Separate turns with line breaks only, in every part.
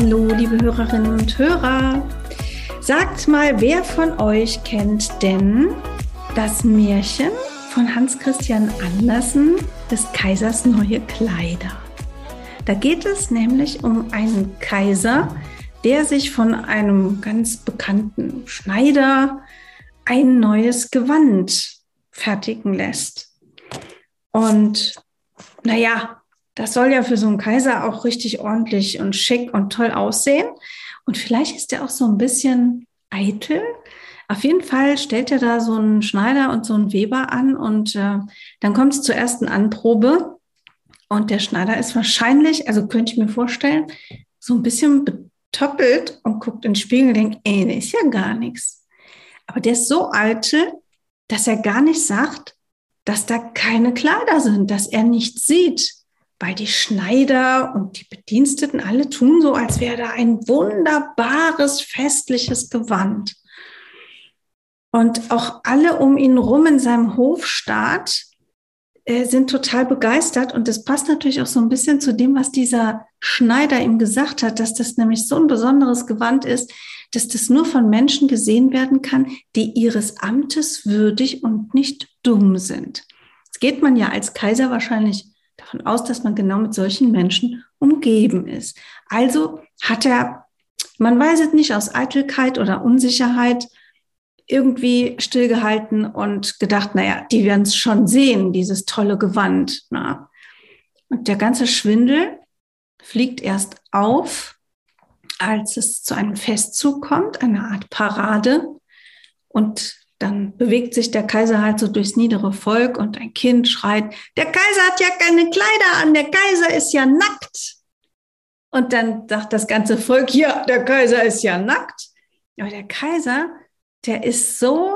Hallo, liebe Hörerinnen und Hörer. Sagt mal, wer von euch kennt denn das Märchen von Hans Christian Andersen des Kaisers neue Kleider? Da geht es nämlich um einen Kaiser, der sich von einem ganz bekannten Schneider ein neues Gewand fertigen lässt. Und naja, das soll ja für so einen Kaiser auch richtig ordentlich und schick und toll aussehen. Und vielleicht ist er auch so ein bisschen eitel. Auf jeden Fall stellt er da so einen Schneider und so einen Weber an und äh, dann kommt es zur ersten Anprobe. Und der Schneider ist wahrscheinlich, also könnte ich mir vorstellen, so ein bisschen betoppelt und guckt in den Spiegel und denkt, ey, der ist ja gar nichts. Aber der ist so eitel, dass er gar nicht sagt, dass da keine Kleider sind, dass er nichts sieht weil die Schneider und die Bediensteten alle tun so, als wäre da ein wunderbares festliches Gewand. Und auch alle um ihn rum in seinem Hofstaat äh, sind total begeistert. Und das passt natürlich auch so ein bisschen zu dem, was dieser Schneider ihm gesagt hat, dass das nämlich so ein besonderes Gewand ist, dass das nur von Menschen gesehen werden kann, die ihres Amtes würdig und nicht dumm sind. Das geht man ja als Kaiser wahrscheinlich davon aus, dass man genau mit solchen Menschen umgeben ist. Also hat er, man weiß es nicht, aus Eitelkeit oder Unsicherheit irgendwie stillgehalten und gedacht, naja, die werden es schon sehen, dieses tolle Gewand. Na. Und der ganze Schwindel fliegt erst auf, als es zu einem Festzug kommt, eine Art Parade. Und dann bewegt sich der Kaiser halt so durchs niedere Volk und ein Kind schreit, der Kaiser hat ja keine Kleider an, der Kaiser ist ja nackt. Und dann sagt das ganze Volk, ja, der Kaiser ist ja nackt. Aber der Kaiser, der ist so,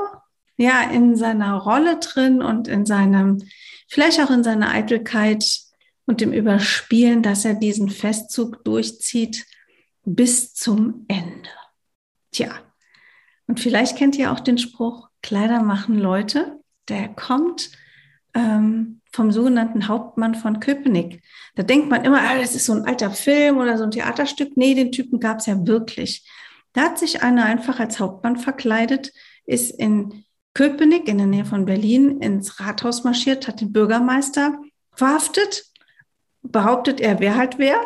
ja, in seiner Rolle drin und in seinem, vielleicht auch in seiner Eitelkeit und dem Überspielen, dass er diesen Festzug durchzieht bis zum Ende. Tja, und vielleicht kennt ihr auch den Spruch, Kleider machen Leute. Der kommt ähm, vom sogenannten Hauptmann von Köpenick. Da denkt man immer, ah, das ist so ein alter Film oder so ein Theaterstück. Nee, den Typen gab es ja wirklich. Da hat sich einer einfach als Hauptmann verkleidet, ist in Köpenick in der Nähe von Berlin ins Rathaus marschiert, hat den Bürgermeister verhaftet, behauptet er, wer halt wer,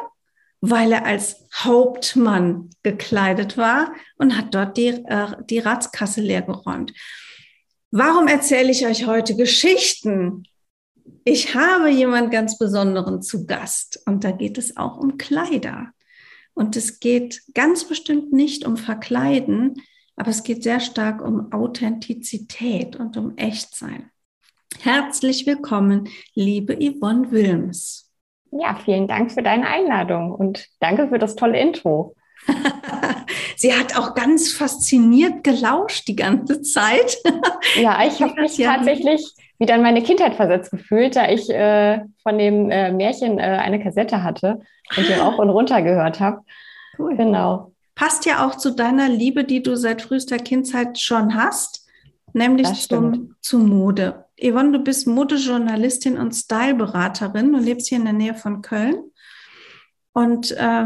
weil er als Hauptmann gekleidet war und hat dort die, äh, die Ratskasse leergeräumt. Warum erzähle ich euch heute Geschichten? Ich habe jemand ganz Besonderen zu Gast und da geht es auch um Kleider. Und es geht ganz bestimmt nicht um Verkleiden, aber es geht sehr stark um Authentizität und um Echtsein. Herzlich willkommen, liebe Yvonne Wilms.
Ja, vielen Dank für deine Einladung und danke für das tolle Intro.
Sie hat auch ganz fasziniert gelauscht die ganze Zeit.
Ja, ich habe mich ja tatsächlich wieder in meine Kindheit versetzt gefühlt, da ich äh, von dem äh, Märchen äh, eine Kassette hatte und die auch und runter gehört habe.
Cool. Genau. Passt ja auch zu deiner Liebe, die du seit frühester Kindheit schon hast, nämlich zum, zu Mode. Yvonne, du bist Modejournalistin und Styleberaterin. Du lebst hier in der Nähe von Köln. Und äh,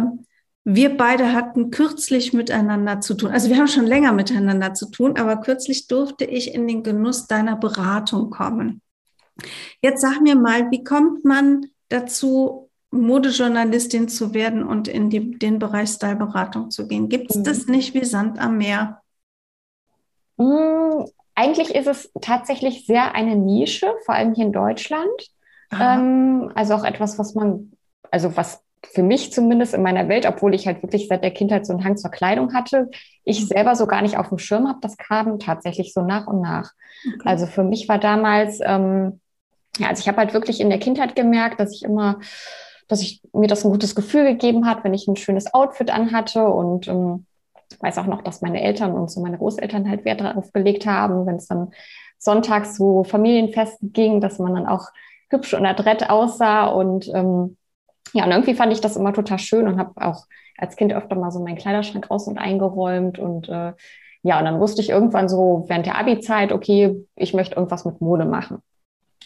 wir beide hatten kürzlich miteinander zu tun. Also wir haben schon länger miteinander zu tun, aber kürzlich durfte ich in den Genuss deiner Beratung kommen. Jetzt sag mir mal, wie kommt man dazu, Modejournalistin zu werden und in die, den Bereich Styleberatung zu gehen? Gibt es mhm. das nicht wie Sand am Meer?
Mm, eigentlich ist es tatsächlich sehr eine Nische, vor allem hier in Deutschland. Ähm, also auch etwas, was man, also was für mich zumindest in meiner Welt, obwohl ich halt wirklich seit der Kindheit so einen Hang zur Kleidung hatte, ich mhm. selber so gar nicht auf dem Schirm habe, das kam tatsächlich so nach und nach. Okay. Also für mich war damals, ähm, ja, also ich habe halt wirklich in der Kindheit gemerkt, dass ich immer, dass ich mir das ein gutes Gefühl gegeben hat, wenn ich ein schönes Outfit anhatte und ähm, Ich weiß auch noch, dass meine Eltern und so meine Großeltern halt Wert darauf gelegt haben, wenn es dann sonntags so Familienfest ging, dass man dann auch hübsch und adrett aussah. Und ähm, ja, und irgendwie fand ich das immer total schön und habe auch als Kind öfter mal so meinen Kleiderschrank aus und eingeräumt. Und äh, ja, und dann wusste ich irgendwann so während der Abi-Zeit, okay, ich möchte irgendwas mit Mode machen.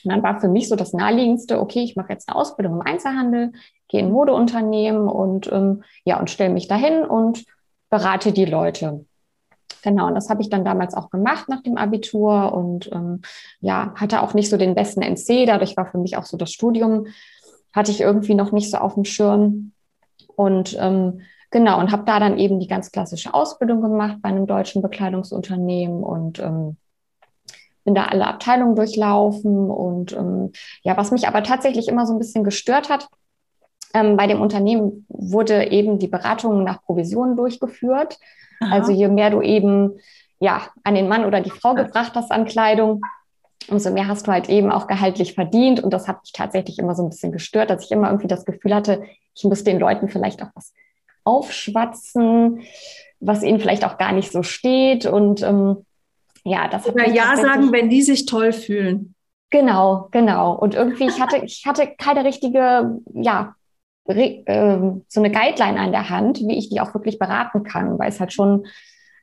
Und dann war für mich so das naheliegendste, okay, ich mache jetzt eine Ausbildung im Einzelhandel, gehe in Modeunternehmen und ähm, ja, und stelle mich dahin und berate die Leute. Genau, und das habe ich dann damals auch gemacht nach dem Abitur und ähm, ja, hatte auch nicht so den besten NC. Dadurch war für mich auch so das Studium, hatte ich irgendwie noch nicht so auf dem Schirm. Und ähm, genau, und habe da dann eben die ganz klassische Ausbildung gemacht bei einem deutschen Bekleidungsunternehmen und ähm, bin da alle Abteilungen durchlaufen. Und ähm, ja, was mich aber tatsächlich immer so ein bisschen gestört hat, ähm, bei dem Unternehmen wurde eben die Beratung nach Provisionen durchgeführt. Aha. Also je mehr du eben ja an den Mann oder die Frau gebracht hast an Kleidung, umso mehr hast du halt eben auch gehaltlich verdient. Und das hat mich tatsächlich immer so ein bisschen gestört, dass ich immer irgendwie das Gefühl hatte, ich muss den Leuten vielleicht auch was aufschwatzen, was ihnen vielleicht auch gar nicht so steht. Und ähm, ja, das
hat Oder Ja sagen, wenn die sich toll fühlen.
Genau, genau. Und irgendwie, ich hatte, ich hatte keine richtige, ja, ähm, so eine Guideline an der Hand, wie ich die auch wirklich beraten kann, weil es halt schon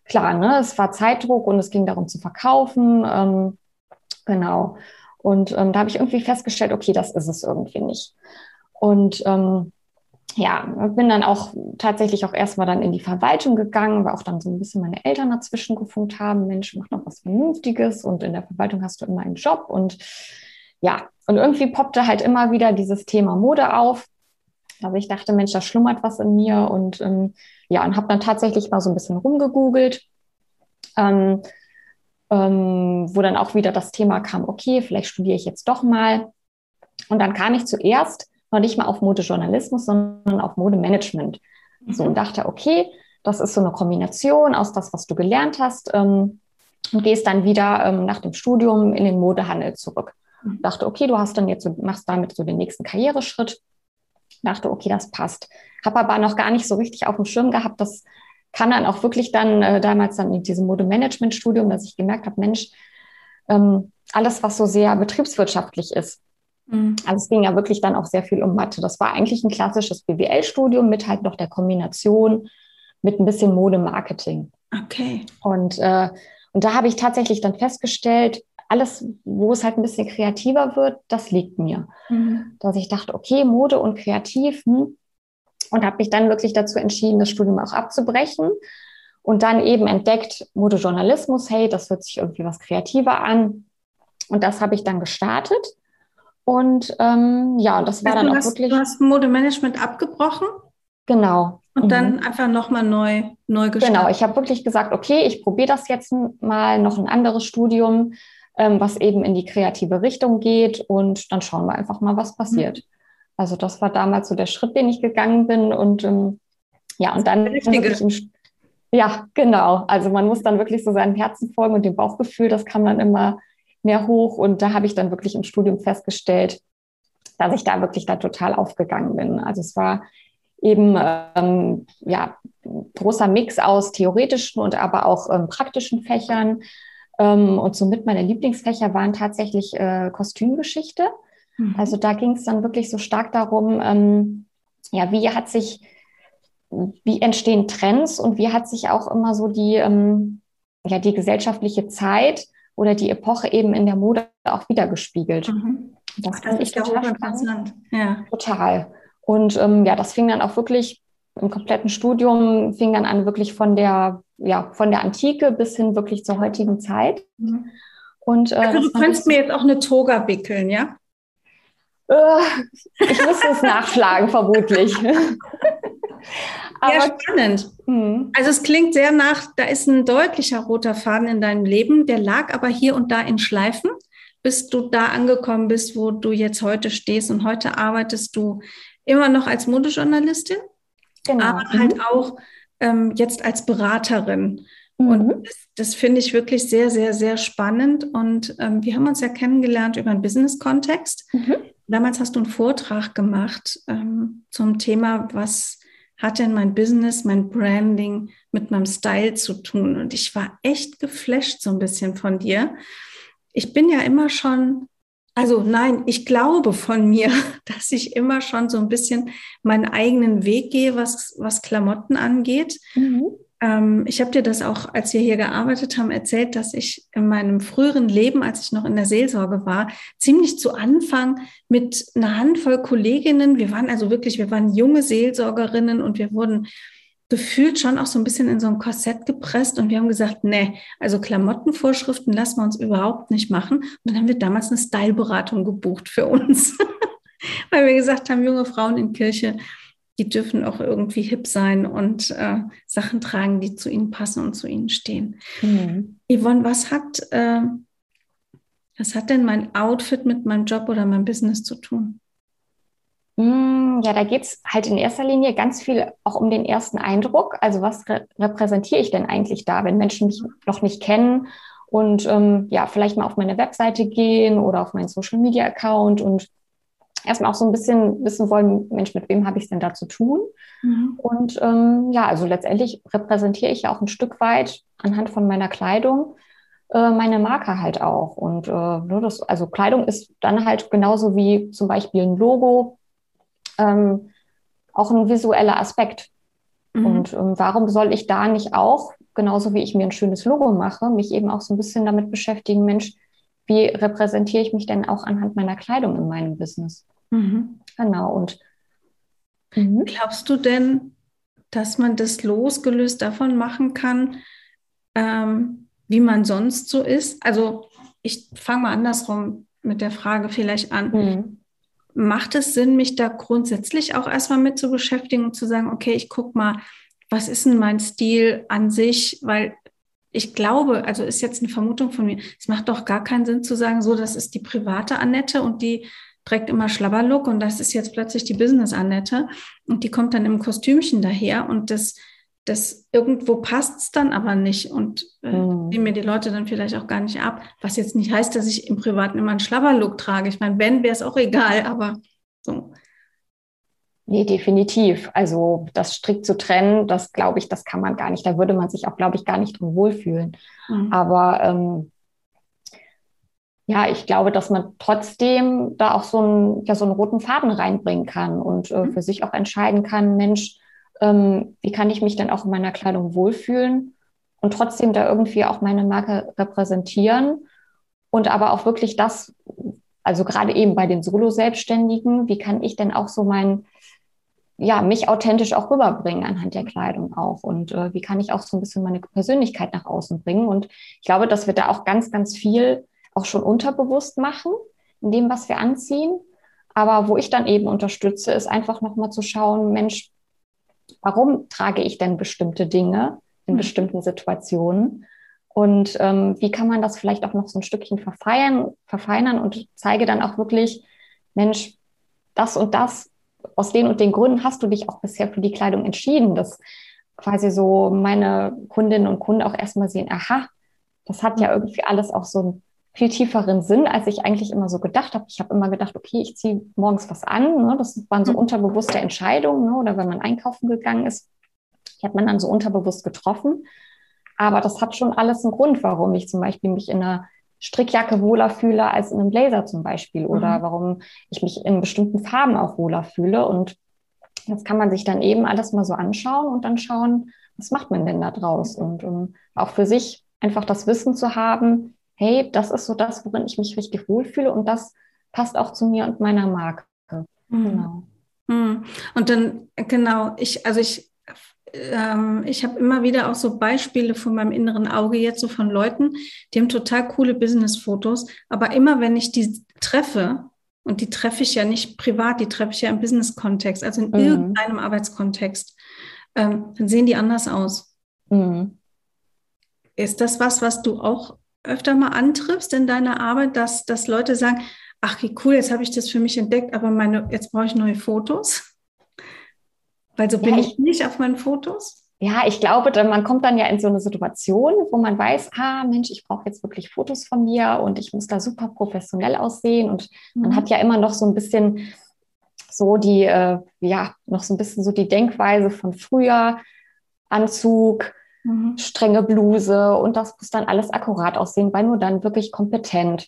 klar, ne, es war Zeitdruck und es ging darum zu verkaufen, ähm, genau. Und ähm, da habe ich irgendwie festgestellt, okay, das ist es irgendwie nicht. Und ähm, ja, bin dann auch tatsächlich auch erstmal dann in die Verwaltung gegangen, weil auch dann so ein bisschen meine Eltern dazwischen gefunkt haben, Mensch, mach noch was Vernünftiges und in der Verwaltung hast du immer einen Job und ja, und irgendwie poppte halt immer wieder dieses Thema Mode auf. Also ich dachte, Mensch, da schlummert was in mir und ähm, ja, und habe dann tatsächlich mal so ein bisschen rumgegoogelt, ähm, ähm, wo dann auch wieder das Thema kam, okay, vielleicht studiere ich jetzt doch mal. Und dann kam ich zuerst noch nicht mal auf Modejournalismus, sondern auf Modemanagement. Mhm. So und dachte, okay, das ist so eine Kombination aus das, was du gelernt hast, ähm, und gehst dann wieder ähm, nach dem Studium in den Modehandel zurück. Mhm. Dachte, okay, du hast dann jetzt so, machst damit so den nächsten Karriereschritt dachte, okay, das passt. Habe aber noch gar nicht so richtig auf dem Schirm gehabt, das kam dann auch wirklich dann äh, damals dann in diesem Modemanagement-Studium, dass ich gemerkt habe, Mensch, ähm, alles, was so sehr betriebswirtschaftlich ist. Mhm. Also es ging ja wirklich dann auch sehr viel um Mathe. Das war eigentlich ein klassisches BWL-Studium mit halt noch der Kombination mit ein bisschen Modemarketing.
Okay.
Und, äh, und da habe ich tatsächlich dann festgestellt, alles, wo es halt ein bisschen kreativer wird, das liegt mir. Mhm. Dass ich dachte, okay, Mode und kreativ. Hm. Und habe mich dann wirklich dazu entschieden, das Studium auch abzubrechen. Und dann eben entdeckt, Modejournalismus, hey, das hört sich irgendwie was kreativer an. Und das habe ich dann gestartet. Und ähm, ja, das war also dann auch
hast,
wirklich.
Du hast Modemanagement abgebrochen?
Genau.
Und mhm. dann einfach nochmal neu, neu
gestartet. Genau, ich habe wirklich gesagt, okay, ich probiere das jetzt mal noch ein anderes Studium, ähm, was eben in die kreative Richtung geht und dann schauen wir einfach mal, was passiert. Mhm. Also das war damals so der Schritt, den ich gegangen bin und ähm, ja, und dann im, ja, genau. Also man muss dann wirklich so seinem Herzen folgen und dem Bauchgefühl, das kam dann immer mehr hoch und da habe ich dann wirklich im Studium festgestellt, dass ich da wirklich da total aufgegangen bin. Also es war eben ähm, ja großer Mix aus theoretischen und aber auch ähm, praktischen Fächern. Ähm, und somit meine Lieblingsfächer waren tatsächlich äh, Kostümgeschichte. Mhm. Also da ging es dann wirklich so stark darum, ähm, ja, wie hat sich, wie entstehen Trends und wie hat sich auch immer so die, ähm, ja, die gesellschaftliche Zeit oder die Epoche eben in der Mode auch wiedergespiegelt. Mhm.
Das, Ach, das ist ja hochinteressant.
Ja. Total. Und ähm, ja, das fing dann auch wirklich im kompletten Studium, fing dann an wirklich von der ja, von der Antike bis hin wirklich zur heutigen Zeit. Mhm.
Und, äh, also du kannst mir jetzt auch eine Toga wickeln, ja?
Äh, ich müsste es nachschlagen, vermutlich.
Aber, ja, spannend. Mh. Also es klingt sehr nach, da ist ein deutlicher roter Faden in deinem Leben, der lag aber hier und da in Schleifen, bis du da angekommen bist, wo du jetzt heute stehst. Und heute arbeitest du immer noch als Modejournalistin, genau. aber halt mhm. auch ähm, jetzt als Beraterin. Mhm. Und das, das finde ich wirklich sehr, sehr, sehr spannend. Und ähm, wir haben uns ja kennengelernt über einen Business-Kontext. Mhm. Damals hast du einen Vortrag gemacht ähm, zum Thema, was hat denn mein Business, mein Branding mit meinem Style zu tun? Und ich war echt geflasht so ein bisschen von dir. Ich bin ja immer schon, also nein, ich glaube von mir, dass ich immer schon so ein bisschen meinen eigenen Weg gehe, was, was Klamotten angeht. Mhm. Ähm, ich habe dir das auch, als wir hier gearbeitet haben, erzählt, dass ich in meinem früheren Leben, als ich noch in der Seelsorge war, ziemlich zu Anfang mit einer Handvoll Kolleginnen, wir waren also wirklich, wir waren junge Seelsorgerinnen und wir wurden gefühlt schon auch so ein bisschen in so ein Korsett gepresst und wir haben gesagt, nee, also Klamottenvorschriften lassen wir uns überhaupt nicht machen. Und dann haben wir damals eine Styleberatung gebucht für uns, weil wir gesagt haben, junge Frauen in Kirche, die dürfen auch irgendwie hip sein und äh, Sachen tragen, die zu ihnen passen und zu ihnen stehen. Mhm. Yvonne, was hat, äh, was hat denn mein Outfit mit meinem Job oder meinem Business zu tun?
Mm, ja, da geht es halt in erster Linie ganz viel auch um den ersten Eindruck. Also was re repräsentiere ich denn eigentlich da, wenn Menschen mich noch nicht kennen und ähm, ja, vielleicht mal auf meine Webseite gehen oder auf meinen Social-Media-Account und erstmal auch so ein bisschen wissen wollen, Mensch, mit wem habe ich es denn da zu tun? Mhm. Und ähm, ja, also letztendlich repräsentiere ich ja auch ein Stück weit anhand von meiner Kleidung äh, meine Marke halt auch. Und äh, ne, das, also Kleidung ist dann halt genauso wie zum Beispiel ein Logo ähm, auch ein visueller Aspekt. Mhm. Und ähm, warum soll ich da nicht auch, genauso wie ich mir ein schönes Logo mache, mich eben auch so ein bisschen damit beschäftigen, Mensch, wie repräsentiere ich mich denn auch anhand meiner Kleidung in meinem Business? Mhm. Genau. Und
mhm. glaubst du denn, dass man das losgelöst davon machen kann, ähm, wie man sonst so ist? Also ich fange mal andersrum mit der Frage vielleicht an. Mhm. Macht es Sinn, mich da grundsätzlich auch erstmal mit zu beschäftigen und zu sagen, okay, ich gucke mal, was ist denn mein Stil an sich? Weil ich glaube, also ist jetzt eine Vermutung von mir, es macht doch gar keinen Sinn zu sagen, so, das ist die private Annette und die trägt immer Schlabberlook und das ist jetzt plötzlich die Business-Annette und die kommt dann im Kostümchen daher und das, das irgendwo passt es dann aber nicht und äh, mhm. nehmen mir die Leute dann vielleicht auch gar nicht ab, was jetzt nicht heißt, dass ich im Privaten immer einen Schlabberlook trage. Ich meine, wenn, wäre es auch egal, aber so.
Nee, definitiv. Also das strikt zu trennen, das glaube ich, das kann man gar nicht. Da würde man sich auch, glaube ich, gar nicht drin wohlfühlen. Mhm. Aber ähm, ja, ich glaube, dass man trotzdem da auch so einen, ja, so einen roten Faden reinbringen kann und äh, mhm. für sich auch entscheiden kann, Mensch, ähm, wie kann ich mich denn auch in meiner Kleidung wohlfühlen und trotzdem da irgendwie auch meine Marke repräsentieren und aber auch wirklich das, also gerade eben bei den Solo-Selbstständigen, wie kann ich denn auch so mein, ja, mich authentisch auch rüberbringen anhand der Kleidung auch und äh, wie kann ich auch so ein bisschen meine Persönlichkeit nach außen bringen und ich glaube, dass wir da auch ganz, ganz viel auch schon unterbewusst machen, in dem, was wir anziehen. Aber wo ich dann eben unterstütze, ist einfach nochmal zu schauen, Mensch, warum trage ich denn bestimmte Dinge in mhm. bestimmten Situationen? Und ähm, wie kann man das vielleicht auch noch so ein Stückchen verfeinern, verfeinern und zeige dann auch wirklich, Mensch, das und das, aus den und den Gründen hast du dich auch bisher für die Kleidung entschieden, dass quasi so meine Kundinnen und Kunden auch erstmal sehen, aha, das hat ja irgendwie alles auch so ein viel tieferen Sinn, als ich eigentlich immer so gedacht habe. Ich habe immer gedacht, okay, ich ziehe morgens was an. Ne? Das waren so mhm. unterbewusste Entscheidungen. Ne? Oder wenn man einkaufen gegangen ist, die hat man dann so unterbewusst getroffen. Aber das hat schon alles einen Grund, warum ich zum Beispiel mich in einer Strickjacke wohler fühle als in einem Blazer zum Beispiel. Oder mhm. warum ich mich in bestimmten Farben auch wohler fühle. Und jetzt kann man sich dann eben alles mal so anschauen und dann schauen, was macht man denn da draus? Und um auch für sich einfach das Wissen zu haben, hey, das ist so das, worin ich mich richtig wohlfühle und das passt auch zu mir und meiner Marke. Mhm. Genau.
Mhm. Und dann, genau, ich, also ich, ähm, ich habe immer wieder auch so Beispiele von meinem inneren Auge jetzt so von Leuten, die haben total coole Business-Fotos, aber immer wenn ich die treffe, und die treffe ich ja nicht privat, die treffe ich ja im Business-Kontext, also in mhm. irgendeinem Arbeitskontext, ähm, dann sehen die anders aus. Mhm. Ist das was, was du auch öfter mal antriffst in deiner Arbeit, dass, dass Leute sagen, ach wie cool, jetzt habe ich das für mich entdeckt, aber meine, jetzt brauche ich neue Fotos? Weil so ja, bin ich, ich nicht auf meinen Fotos.
Ja, ich glaube, man kommt dann ja in so eine Situation, wo man weiß, ah Mensch, ich brauche jetzt wirklich Fotos von mir und ich muss da super professionell aussehen. Und mhm. man hat ja immer noch so ein bisschen so die, äh, ja, noch so ein bisschen so die Denkweise von früher, Anzug, mhm. strenge Bluse und das muss dann alles akkurat aussehen, weil nur dann wirklich kompetent.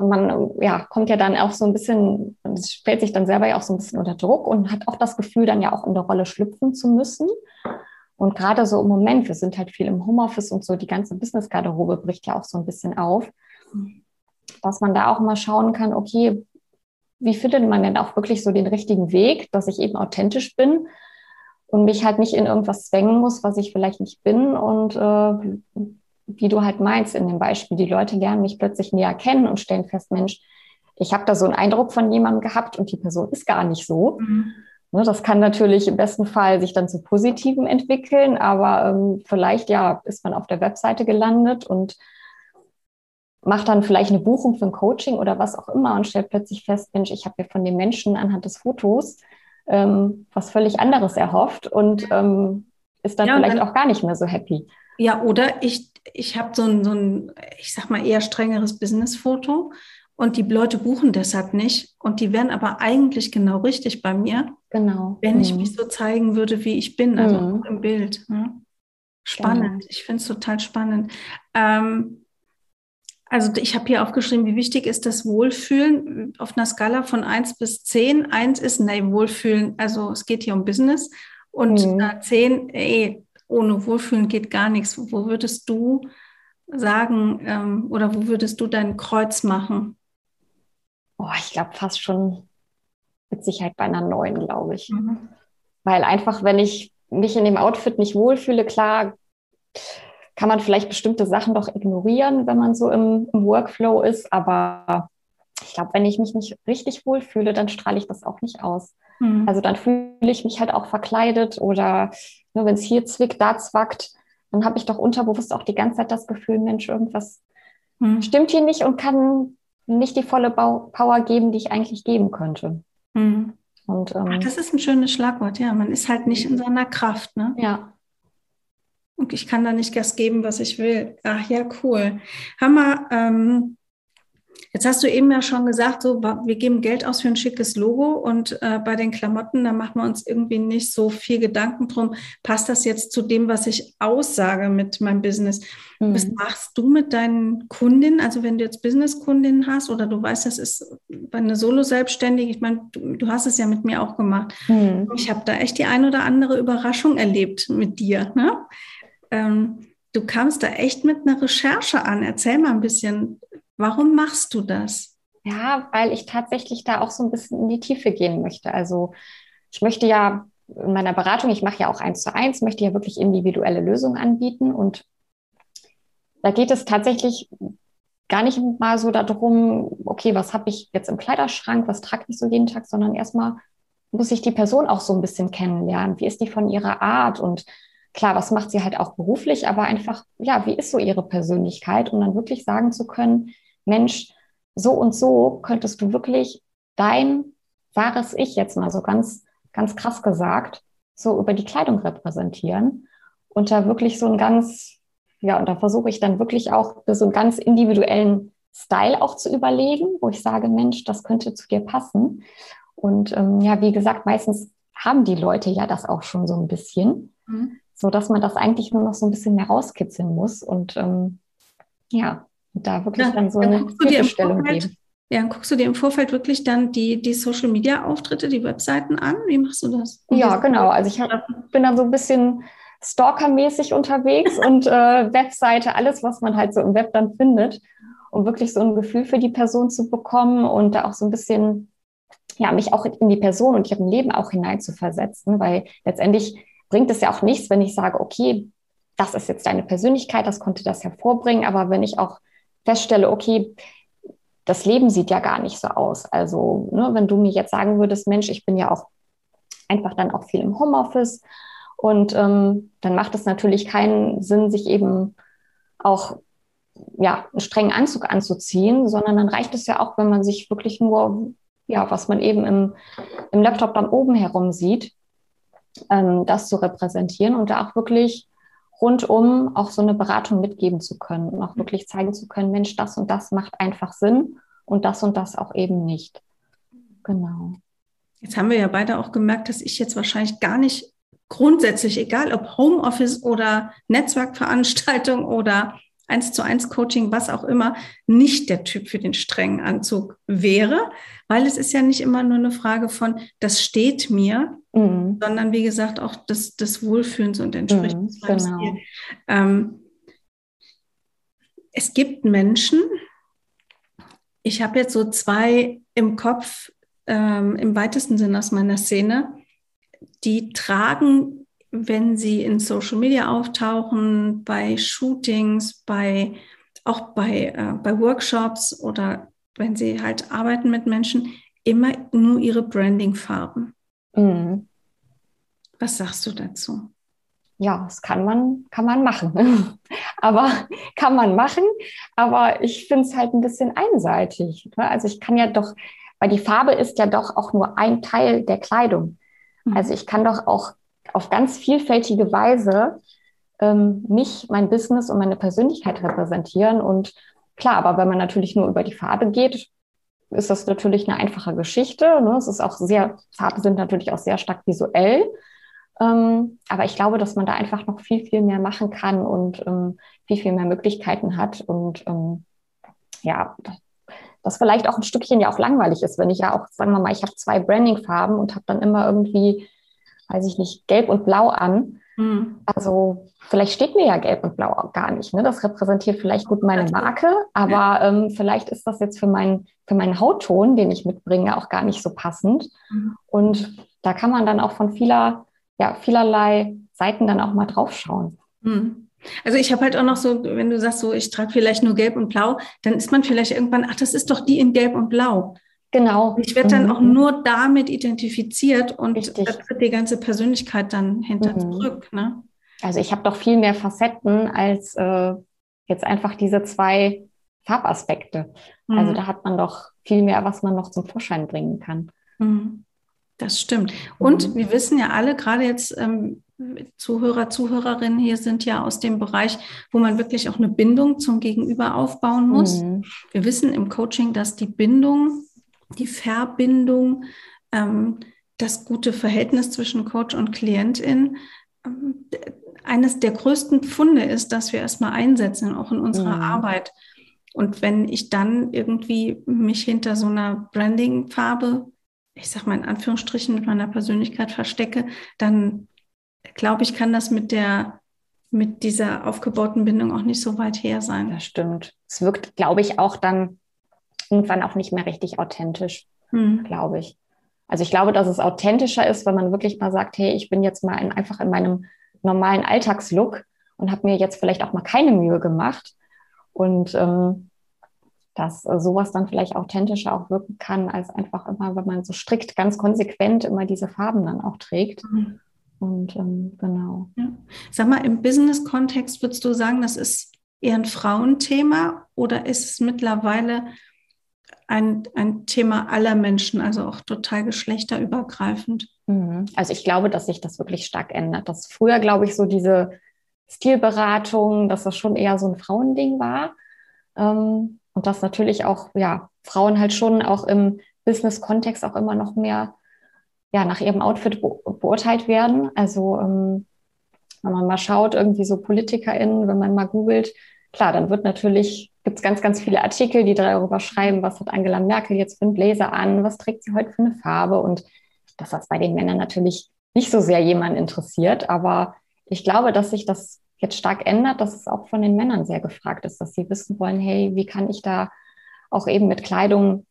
Man ja, kommt ja dann auch so ein bisschen, stellt sich dann selber ja auch so ein bisschen unter Druck und hat auch das Gefühl, dann ja auch in der Rolle schlüpfen zu müssen. Und gerade so im Moment, wir sind halt viel im Homeoffice und so, die ganze Business-Garderobe bricht ja auch so ein bisschen auf, dass man da auch mal schauen kann, okay, wie findet man denn auch wirklich so den richtigen Weg, dass ich eben authentisch bin und mich halt nicht in irgendwas zwängen muss, was ich vielleicht nicht bin und äh, wie du halt meinst in dem Beispiel, die Leute lernen mich plötzlich näher kennen und stellen fest, Mensch, ich habe da so einen Eindruck von jemandem gehabt und die Person ist gar nicht so. Mhm. Ne, das kann natürlich im besten Fall sich dann zu Positiven entwickeln, aber ähm, vielleicht ja ist man auf der Webseite gelandet und macht dann vielleicht eine Buchung für ein Coaching oder was auch immer und stellt plötzlich fest, Mensch, ich habe mir von dem Menschen anhand des Fotos ähm, was völlig anderes erhofft und ähm, ist dann ja, vielleicht dann, auch gar nicht mehr so happy.
Ja, oder ich, ich habe so ein, so ein, ich sag mal, eher strengeres Business-Foto und die Leute buchen deshalb nicht. Und die wären aber eigentlich genau richtig bei mir.
Genau.
Wenn mhm. ich mich so zeigen würde, wie ich bin, also mhm. im Bild. Ne? Spannend. Genau. Ich finde es total spannend. Ähm, also ich habe hier aufgeschrieben, wie wichtig ist das Wohlfühlen auf einer Skala von 1 bis 10. 1 ist, nee, Wohlfühlen, also es geht hier um Business. Und mhm. 10, ey, ohne Wohlfühlen geht gar nichts. Wo würdest du sagen ähm, oder wo würdest du dein Kreuz machen?
Oh, ich glaube fast schon mit Sicherheit bei einer neuen, glaube ich. Mhm. Weil einfach, wenn ich mich in dem Outfit nicht wohlfühle, klar, kann man vielleicht bestimmte Sachen doch ignorieren, wenn man so im, im Workflow ist. Aber ich glaube, wenn ich mich nicht richtig wohlfühle, dann strahle ich das auch nicht aus. Mhm. Also dann fühle ich mich halt auch verkleidet oder nur wenn es hier zwickt, da zwackt, dann habe ich doch unterbewusst auch die ganze Zeit das Gefühl, Mensch, irgendwas mhm. stimmt hier nicht und kann nicht die volle Power geben, die ich eigentlich geben könnte.
Mhm. Und, ähm, Ach, das ist ein schönes Schlagwort, ja. Man ist halt nicht in seiner Kraft, ne?
Ja.
Und ich kann da nicht Gas geben, was ich will. Ach ja, cool. Hammer. Ähm, Jetzt hast du eben ja schon gesagt, so, wir geben Geld aus für ein schickes Logo und äh, bei den Klamotten, da machen wir uns irgendwie nicht so viel Gedanken drum, passt das jetzt zu dem, was ich aussage mit meinem Business? Mhm. Was machst du mit deinen Kundinnen? Also wenn du jetzt Business-Kundinnen hast oder du weißt, das ist bei einer Solo-Selbstständige, ich meine, du, du, hast es ja mit mir auch gemacht. Mhm. Ich habe da echt die ein oder andere Überraschung erlebt mit dir. Ne? Ähm, du kamst da echt mit einer Recherche an. Erzähl mal ein bisschen, Warum machst du das?
Ja, weil ich tatsächlich da auch so ein bisschen in die Tiefe gehen möchte. Also ich möchte ja in meiner Beratung, ich mache ja auch eins zu eins, möchte ja wirklich individuelle Lösungen anbieten. Und da geht es tatsächlich gar nicht mal so darum, okay, was habe ich jetzt im Kleiderschrank, was trage ich so jeden Tag, sondern erstmal muss ich die Person auch so ein bisschen kennenlernen. Wie ist die von ihrer Art? Und klar, was macht sie halt auch beruflich, aber einfach, ja, wie ist so ihre Persönlichkeit? Und dann wirklich sagen zu können, Mensch, so und so könntest du wirklich dein wahres Ich jetzt mal so ganz, ganz krass gesagt, so über die Kleidung repräsentieren und da wirklich so ein ganz, ja, und da versuche ich dann wirklich auch so einen ganz individuellen Style auch zu überlegen, wo ich sage, Mensch, das könnte zu dir passen. Und ähm, ja, wie gesagt, meistens haben die Leute ja das auch schon so ein bisschen, mhm. so dass man das eigentlich nur noch so ein bisschen mehr rauskitzeln muss. Und ähm, ja, und da wirklich ja, dann so eine Hilfestellung geben.
Ja, dann guckst du dir im Vorfeld wirklich dann die, die Social Media Auftritte, die Webseiten an? Wie machst du das?
Und ja, genau. Also ich hab, bin dann so ein bisschen stalkermäßig unterwegs und äh, Webseite, alles, was man halt so im Web dann findet, um wirklich so ein Gefühl für die Person zu bekommen und da auch so ein bisschen, ja, mich auch in die Person und ihrem Leben auch hineinzuversetzen, weil letztendlich bringt es ja auch nichts, wenn ich sage, okay, das ist jetzt deine Persönlichkeit, das konnte das hervorbringen, aber wenn ich auch feststelle, okay, das Leben sieht ja gar nicht so aus. Also, ne, wenn du mir jetzt sagen würdest, Mensch, ich bin ja auch einfach dann auch viel im Homeoffice und ähm, dann macht es natürlich keinen Sinn, sich eben auch ja, einen strengen Anzug anzuziehen, sondern dann reicht es ja auch, wenn man sich wirklich nur, ja, was man eben im, im Laptop dann oben herum sieht, ähm, das zu repräsentieren und da auch wirklich rundum auch so eine Beratung mitgeben zu können und auch wirklich zeigen zu können, Mensch, das und das macht einfach Sinn und das und das auch eben nicht. Genau.
Jetzt haben wir ja beide auch gemerkt, dass ich jetzt wahrscheinlich gar nicht grundsätzlich, egal ob Homeoffice oder Netzwerkveranstaltung oder eins zu eins Coaching, was auch immer, nicht der Typ für den strengen Anzug wäre, weil es ist ja nicht immer nur eine Frage von, das steht mir, mhm. sondern wie gesagt auch des, des Wohlfühlens und Entsprechens. Mhm, genau. Ähm, es gibt Menschen, ich habe jetzt so zwei im Kopf, ähm, im weitesten Sinne aus meiner Szene, die tragen, wenn sie in Social Media auftauchen, bei Shootings, bei auch bei, äh, bei Workshops oder wenn sie halt arbeiten mit Menschen, immer nur ihre Branding-Farben. Mhm. Was sagst du dazu?
Ja, das kann man, kann man machen. aber kann man machen, aber ich finde es halt ein bisschen einseitig. Ne? Also ich kann ja doch, weil die Farbe ist ja doch auch nur ein Teil der Kleidung. Mhm. Also ich kann doch auch auf ganz vielfältige Weise ähm, mich, mein Business und meine Persönlichkeit repräsentieren. Und klar, aber wenn man natürlich nur über die Farbe geht, ist das natürlich eine einfache Geschichte. Ne? Es ist auch sehr, Farben sind natürlich auch sehr stark visuell. Ähm, aber ich glaube, dass man da einfach noch viel, viel mehr machen kann und ähm, viel, viel mehr Möglichkeiten hat. Und ähm, ja, das vielleicht auch ein Stückchen ja auch langweilig ist, wenn ich ja auch, sagen wir mal, ich habe zwei Branding-Farben und habe dann immer irgendwie, weiß ich nicht, gelb und blau an. Mhm. Also vielleicht steht mir ja gelb und blau auch gar nicht. Ne? Das repräsentiert vielleicht gut meine Marke, aber ja. ähm, vielleicht ist das jetzt für, mein, für meinen Hautton, den ich mitbringe, auch gar nicht so passend. Mhm. Und da kann man dann auch von vieler, ja, vielerlei Seiten dann auch mal draufschauen.
Mhm. Also ich habe halt auch noch so, wenn du sagst, so ich trage vielleicht nur Gelb und Blau, dann ist man vielleicht irgendwann, ach, das ist doch die in Gelb und Blau.
Genau.
Ich werde dann mhm. auch nur damit identifiziert und Richtig. da tritt die ganze Persönlichkeit dann hinter mhm. zurück. Ne?
Also ich habe doch viel mehr Facetten als äh, jetzt einfach diese zwei Farbaspekte. Mhm. Also da hat man doch viel mehr, was man noch zum Vorschein bringen kann.
Mhm. Das stimmt. Und mhm. wir wissen ja alle, gerade jetzt ähm, Zuhörer, Zuhörerinnen hier sind ja aus dem Bereich, wo man wirklich auch eine Bindung zum Gegenüber aufbauen muss. Mhm. Wir wissen im Coaching, dass die Bindung, die Verbindung, ähm, das gute Verhältnis zwischen Coach und Klientin ähm, eines der größten Pfunde ist, dass wir erstmal einsetzen, auch in unserer mhm. Arbeit. Und wenn ich dann irgendwie mich hinter so einer Branding-Farbe, ich sag mal in Anführungsstrichen, mit meiner Persönlichkeit verstecke, dann glaube ich, kann das mit der mit dieser aufgebauten Bindung auch nicht so weit her sein.
Das stimmt. Es wirkt, glaube ich, auch dann irgendwann auch nicht mehr richtig authentisch, hm. glaube ich. Also ich glaube, dass es authentischer ist, wenn man wirklich mal sagt, hey, ich bin jetzt mal in, einfach in meinem normalen Alltagslook und habe mir jetzt vielleicht auch mal keine Mühe gemacht. Und ähm, dass äh, sowas dann vielleicht authentischer auch wirken kann, als einfach immer, wenn man so strikt, ganz konsequent immer diese Farben dann auch trägt. Mhm. Und ähm, genau.
Ja. Sag mal, im Business-Kontext würdest du sagen, das ist eher ein Frauenthema oder ist es mittlerweile ein, ein Thema aller Menschen, also auch total geschlechterübergreifend?
Mhm. Also ich glaube, dass sich das wirklich stark ändert. Dass früher, glaube ich, so diese Stilberatung, dass das schon eher so ein Frauending war. Ähm, und dass natürlich auch, ja, Frauen halt schon auch im Business-Kontext auch immer noch mehr ja, nach ihrem Outfit be beurteilt werden. Also ähm, wenn man mal schaut, irgendwie so PolitikerInnen, wenn man mal googelt, klar, dann wird natürlich, gibt es ganz, ganz viele Artikel, die darüber schreiben, was hat Angela Merkel jetzt für einen Bläser an, was trägt sie heute für eine Farbe und dass das bei den Männern natürlich nicht so sehr jemand interessiert, aber ich glaube, dass sich das jetzt stark ändert, dass es auch von den Männern sehr gefragt ist, dass sie wissen wollen, hey, wie kann ich da auch eben mit Kleidung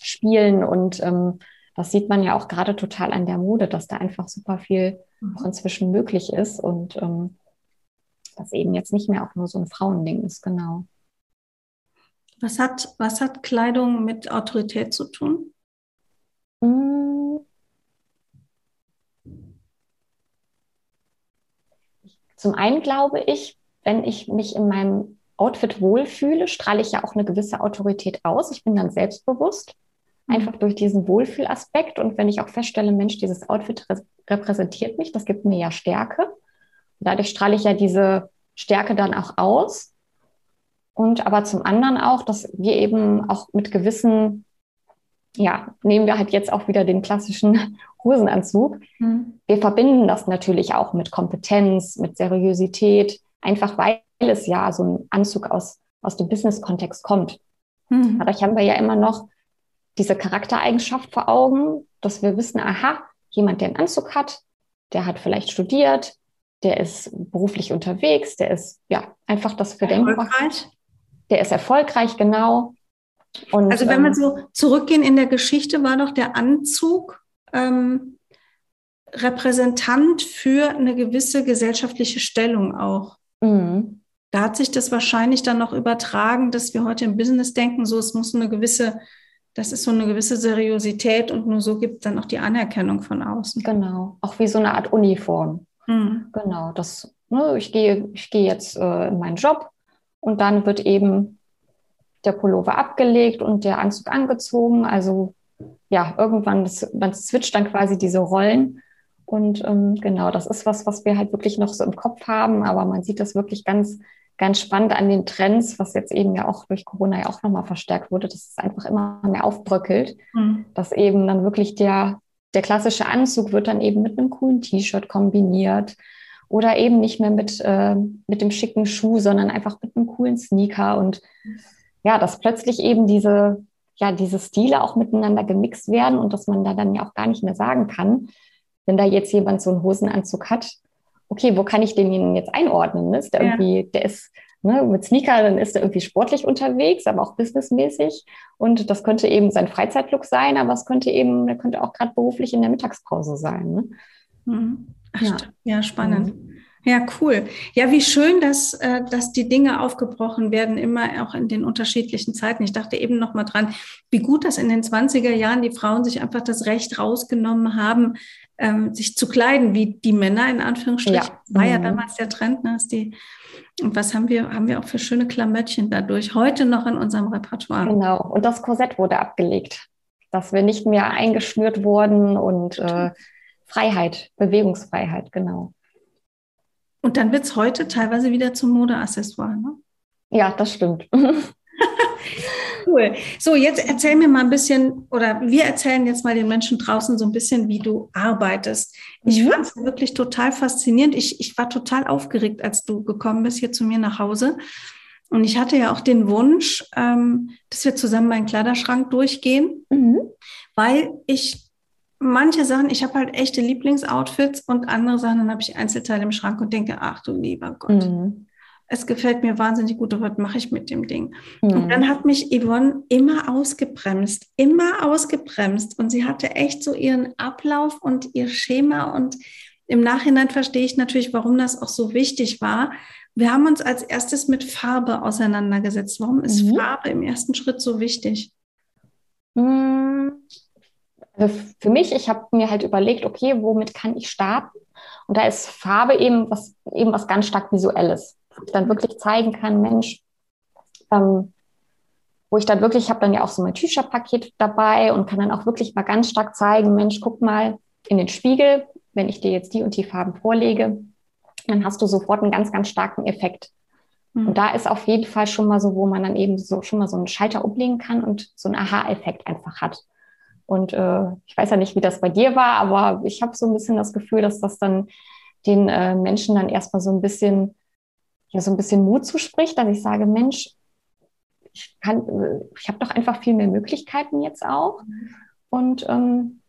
spielen und ähm, das sieht man ja auch gerade total an der Mode, dass da einfach super viel mhm. auch inzwischen möglich ist und ähm, das eben jetzt nicht mehr auch nur so ein Frauending ist, genau.
Was hat, was hat Kleidung mit Autorität zu tun?
Zum einen glaube ich, wenn ich mich in meinem Outfit wohlfühle, strahle ich ja auch eine gewisse Autorität aus. Ich bin dann selbstbewusst. Einfach durch diesen Wohlfühlaspekt. Und wenn ich auch feststelle, Mensch, dieses Outfit repräsentiert mich, das gibt mir ja Stärke. Und dadurch strahle ich ja diese Stärke dann auch aus. Und aber zum anderen auch, dass wir eben auch mit gewissen ja, nehmen wir halt jetzt auch wieder den klassischen Hosenanzug. Mhm. Wir verbinden das natürlich auch mit Kompetenz, mit Seriosität, einfach weil es ja so ein Anzug aus, aus dem Business-Kontext kommt. Mhm. Dadurch haben wir ja immer noch diese Charaktereigenschaft vor Augen, dass wir wissen, aha, jemand, der einen Anzug hat, der hat vielleicht studiert, der ist beruflich unterwegs, der ist ja einfach das für Erfolgreich. Der ist erfolgreich, genau.
Und, also wenn wir ähm, so zurückgehen in der Geschichte, war doch der Anzug ähm, Repräsentant für eine gewisse gesellschaftliche Stellung auch. Mhm. Da hat sich das wahrscheinlich dann noch übertragen, dass wir heute im Business denken, so es muss eine gewisse, das ist so eine gewisse Seriosität und nur so gibt es dann auch die Anerkennung von außen.
Genau, auch wie so eine Art Uniform. Mhm. Genau, das, ne, ich gehe, ich gehe jetzt äh, in meinen Job und dann wird eben der Pullover abgelegt und der Anzug angezogen. Also ja, irgendwann, das, man switcht dann quasi diese Rollen. Und ähm, genau, das ist was, was wir halt wirklich noch so im Kopf haben, aber man sieht das wirklich ganz, ganz spannend an den Trends, was jetzt eben ja auch durch Corona ja auch nochmal verstärkt wurde, dass es einfach immer mehr aufbröckelt, mhm. dass eben dann wirklich der, der klassische Anzug wird dann eben mit einem coolen T-Shirt kombiniert oder eben nicht mehr mit, äh, mit dem schicken Schuh, sondern einfach mit einem coolen Sneaker und ja, dass plötzlich eben diese, ja, diese Stile auch miteinander gemixt werden und dass man da dann ja auch gar nicht mehr sagen kann, wenn da jetzt jemand so einen Hosenanzug hat, okay, wo kann ich den jetzt einordnen? Ne? Ist der ja. irgendwie, der ist ne, mit Sneaker, dann ist er irgendwie sportlich unterwegs, aber auch businessmäßig. Und das könnte eben sein Freizeitlook sein, aber es könnte eben, der könnte auch gerade beruflich in der Mittagspause sein. Ne?
Mhm. Ach, ja. ja. spannend. Mhm. Ja, cool. Ja, wie schön, dass, äh, dass die Dinge aufgebrochen werden, immer auch in den unterschiedlichen Zeiten. Ich dachte eben noch mal dran, wie gut, dass in den 20er Jahren die Frauen sich einfach das Recht rausgenommen haben, ähm, sich zu kleiden, wie die Männer in Anführungsstrichen. Ja. War ja mhm. damals der Trend, ne, dass die und was haben wir, haben wir auch für schöne Klamöttchen dadurch heute noch in unserem Repertoire?
Genau. Und das Korsett wurde abgelegt, dass wir nicht mehr eingeschnürt wurden und äh, Freiheit, Bewegungsfreiheit, genau.
Und dann wird es heute teilweise wieder zum Modeaccessoire, ne?
Ja, das stimmt.
cool. So, jetzt erzähl mir mal ein bisschen, oder wir erzählen jetzt mal den Menschen draußen so ein bisschen, wie du arbeitest. Ich mhm. fand es wirklich total faszinierend. Ich, ich war total aufgeregt, als du gekommen bist hier zu mir nach Hause. Und ich hatte ja auch den Wunsch, ähm, dass wir zusammen meinen Kleiderschrank durchgehen, mhm. weil ich manche Sachen, ich habe halt echte Lieblingsoutfits und andere Sachen, dann habe ich Einzelteile im Schrank und denke, ach du lieber Gott. Mhm. Es gefällt mir wahnsinnig gut, was mache ich mit dem Ding? Mhm. Und dann hat mich Yvonne immer ausgebremst, immer ausgebremst. Und sie hatte echt so ihren Ablauf und ihr Schema. Und im Nachhinein verstehe ich natürlich, warum das auch so wichtig war. Wir haben uns als erstes mit Farbe auseinandergesetzt. Warum ist mhm. Farbe im ersten Schritt so wichtig?
Also für mich, ich habe mir halt überlegt, okay, womit kann ich starten? Und da ist Farbe eben was, eben was ganz stark Visuelles. Wo ich dann wirklich zeigen kann, Mensch, ähm, wo ich dann wirklich, ich habe dann ja auch so mein T-Shirt-Paket dabei und kann dann auch wirklich mal ganz stark zeigen, Mensch, guck mal in den Spiegel, wenn ich dir jetzt die und die Farben vorlege, dann hast du sofort einen ganz, ganz starken Effekt. Mhm. Und da ist auf jeden Fall schon mal so, wo man dann eben so schon mal so einen Schalter umlegen kann und so einen Aha-Effekt einfach hat. Und äh, ich weiß ja nicht, wie das bei dir war, aber ich habe so ein bisschen das Gefühl, dass das dann den äh, Menschen dann erstmal so ein bisschen, ja, so ein bisschen Mut zuspricht, dass ich sage, Mensch, ich kann, ich habe doch einfach viel mehr Möglichkeiten jetzt auch. Und ähm,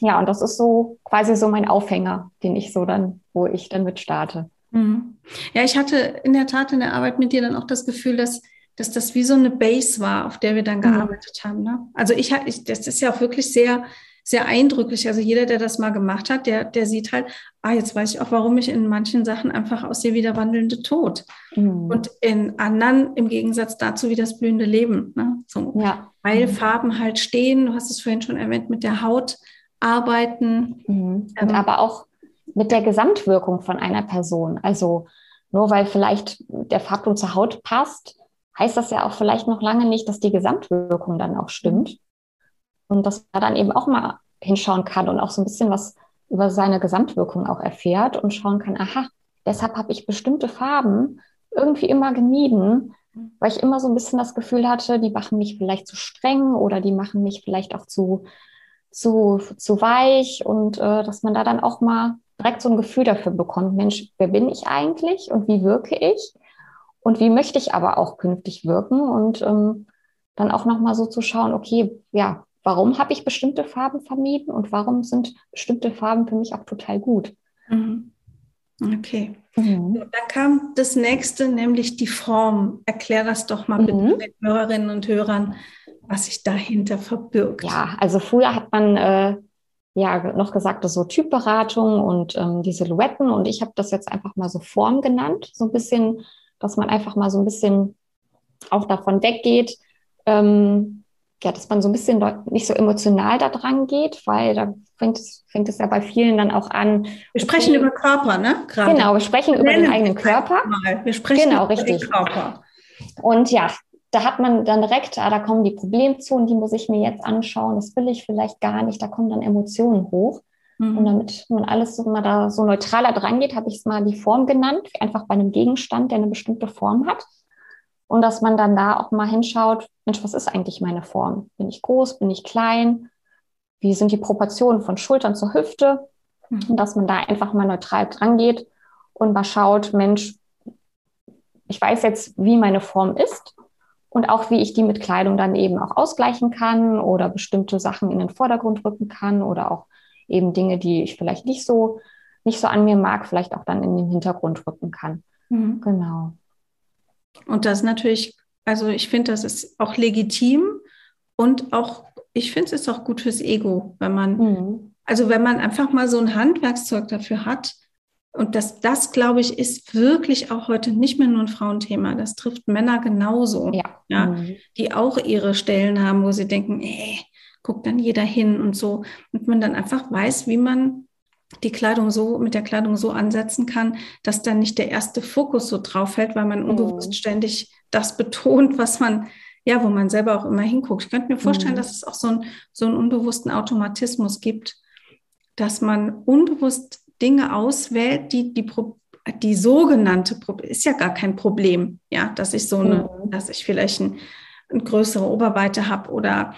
ja, und das ist so quasi so mein Aufhänger, den ich so dann, wo ich dann mit starte.
Mhm. Ja, ich hatte in der Tat in der Arbeit mit dir dann auch das Gefühl, dass dass das wie so eine Base war, auf der wir dann mhm. gearbeitet mhm. haben. Ne? Also ich, ich, das ist ja auch wirklich sehr, sehr eindrücklich. Also jeder, der das mal gemacht hat, der, der sieht halt, ah, jetzt weiß ich auch, warum ich in manchen Sachen einfach aussehe wie der wandelnde Tod. Mhm. Und in anderen im Gegensatz dazu wie das blühende Leben. Ne? So, ja. Weil mhm. Farben halt stehen, du hast es vorhin schon erwähnt, mit der Haut arbeiten.
Mhm. Ähm, aber auch mit der Gesamtwirkung von einer Person. Also nur weil vielleicht der Farbton zur Haut passt, heißt das ja auch vielleicht noch lange nicht, dass die Gesamtwirkung dann auch stimmt. Und dass man dann eben auch mal hinschauen kann und auch so ein bisschen was über seine Gesamtwirkung auch erfährt und schauen kann, aha, deshalb habe ich bestimmte Farben irgendwie immer gemieden, weil ich immer so ein bisschen das Gefühl hatte, die machen mich vielleicht zu streng oder die machen mich vielleicht auch zu, zu, zu weich und äh, dass man da dann auch mal direkt so ein Gefühl dafür bekommt, Mensch, wer bin ich eigentlich und wie wirke ich und wie möchte ich aber auch künftig wirken und ähm, dann auch nochmal so zu schauen, okay, ja, warum habe ich bestimmte Farben vermieden und warum sind bestimmte Farben für mich auch total gut.
Mhm. Okay. Mhm. dann kam das nächste, nämlich die Form. Erklär das doch mal bitte mhm. den Hörerinnen und Hörern, was sich dahinter verbirgt.
Ja, also früher hat man äh, ja noch gesagt, das so Typberatung und ähm, die Silhouetten und ich habe das jetzt einfach mal so Form genannt, so ein bisschen, dass man einfach mal so ein bisschen auch davon weggeht, ähm, ja, dass man so ein bisschen nicht so emotional da dran geht, weil da fängt es, fängt es ja bei vielen dann auch an.
Wir sprechen über Körper, ne?
Gerade. Genau, wir sprechen wir über den eigenen Körper.
Mal. Wir sprechen
genau, über richtig. den Körper. Und ja, da hat man dann direkt, ah, da kommen die Problemzonen, die muss ich mir jetzt anschauen, das will ich vielleicht gar nicht, da kommen dann Emotionen hoch. Mhm. Und damit man alles so mal da so neutraler dran geht, habe ich es mal die Form genannt, einfach bei einem Gegenstand, der eine bestimmte Form hat. Und dass man dann da auch mal hinschaut, Mensch, was ist eigentlich meine Form? Bin ich groß? Bin ich klein? Wie sind die Proportionen von Schultern zur Hüfte? Mhm. Und dass man da einfach mal neutral dran geht und mal schaut, Mensch, ich weiß jetzt, wie meine Form ist und auch wie ich die mit Kleidung dann eben auch ausgleichen kann oder bestimmte Sachen in den Vordergrund rücken kann oder auch eben Dinge, die ich vielleicht nicht so nicht so an mir mag, vielleicht auch dann in den Hintergrund rücken kann. Mhm. Genau.
Und das natürlich, also ich finde, das ist auch legitim und auch, ich finde es ist auch gut fürs Ego, wenn man, mhm. also wenn man einfach mal so ein Handwerkszeug dafür hat. Und das, das glaube ich, ist wirklich auch heute nicht mehr nur ein Frauenthema. Das trifft Männer genauso, ja. ja mhm. die auch ihre Stellen haben, wo sie denken, ey, guckt dann jeder hin und so. Und man dann einfach weiß, wie man die Kleidung so, mit der Kleidung so ansetzen kann, dass dann nicht der erste Fokus so drauf fällt, weil man unbewusst mhm. ständig das betont, was man, ja, wo man selber auch immer hinguckt. Ich könnte mir vorstellen, mhm. dass es auch so, ein, so einen unbewussten Automatismus gibt, dass man unbewusst Dinge auswählt, die die, die sogenannte, ist ja gar kein Problem, ja, dass ich so eine, mhm. dass ich vielleicht ein, eine größere Oberweite habe oder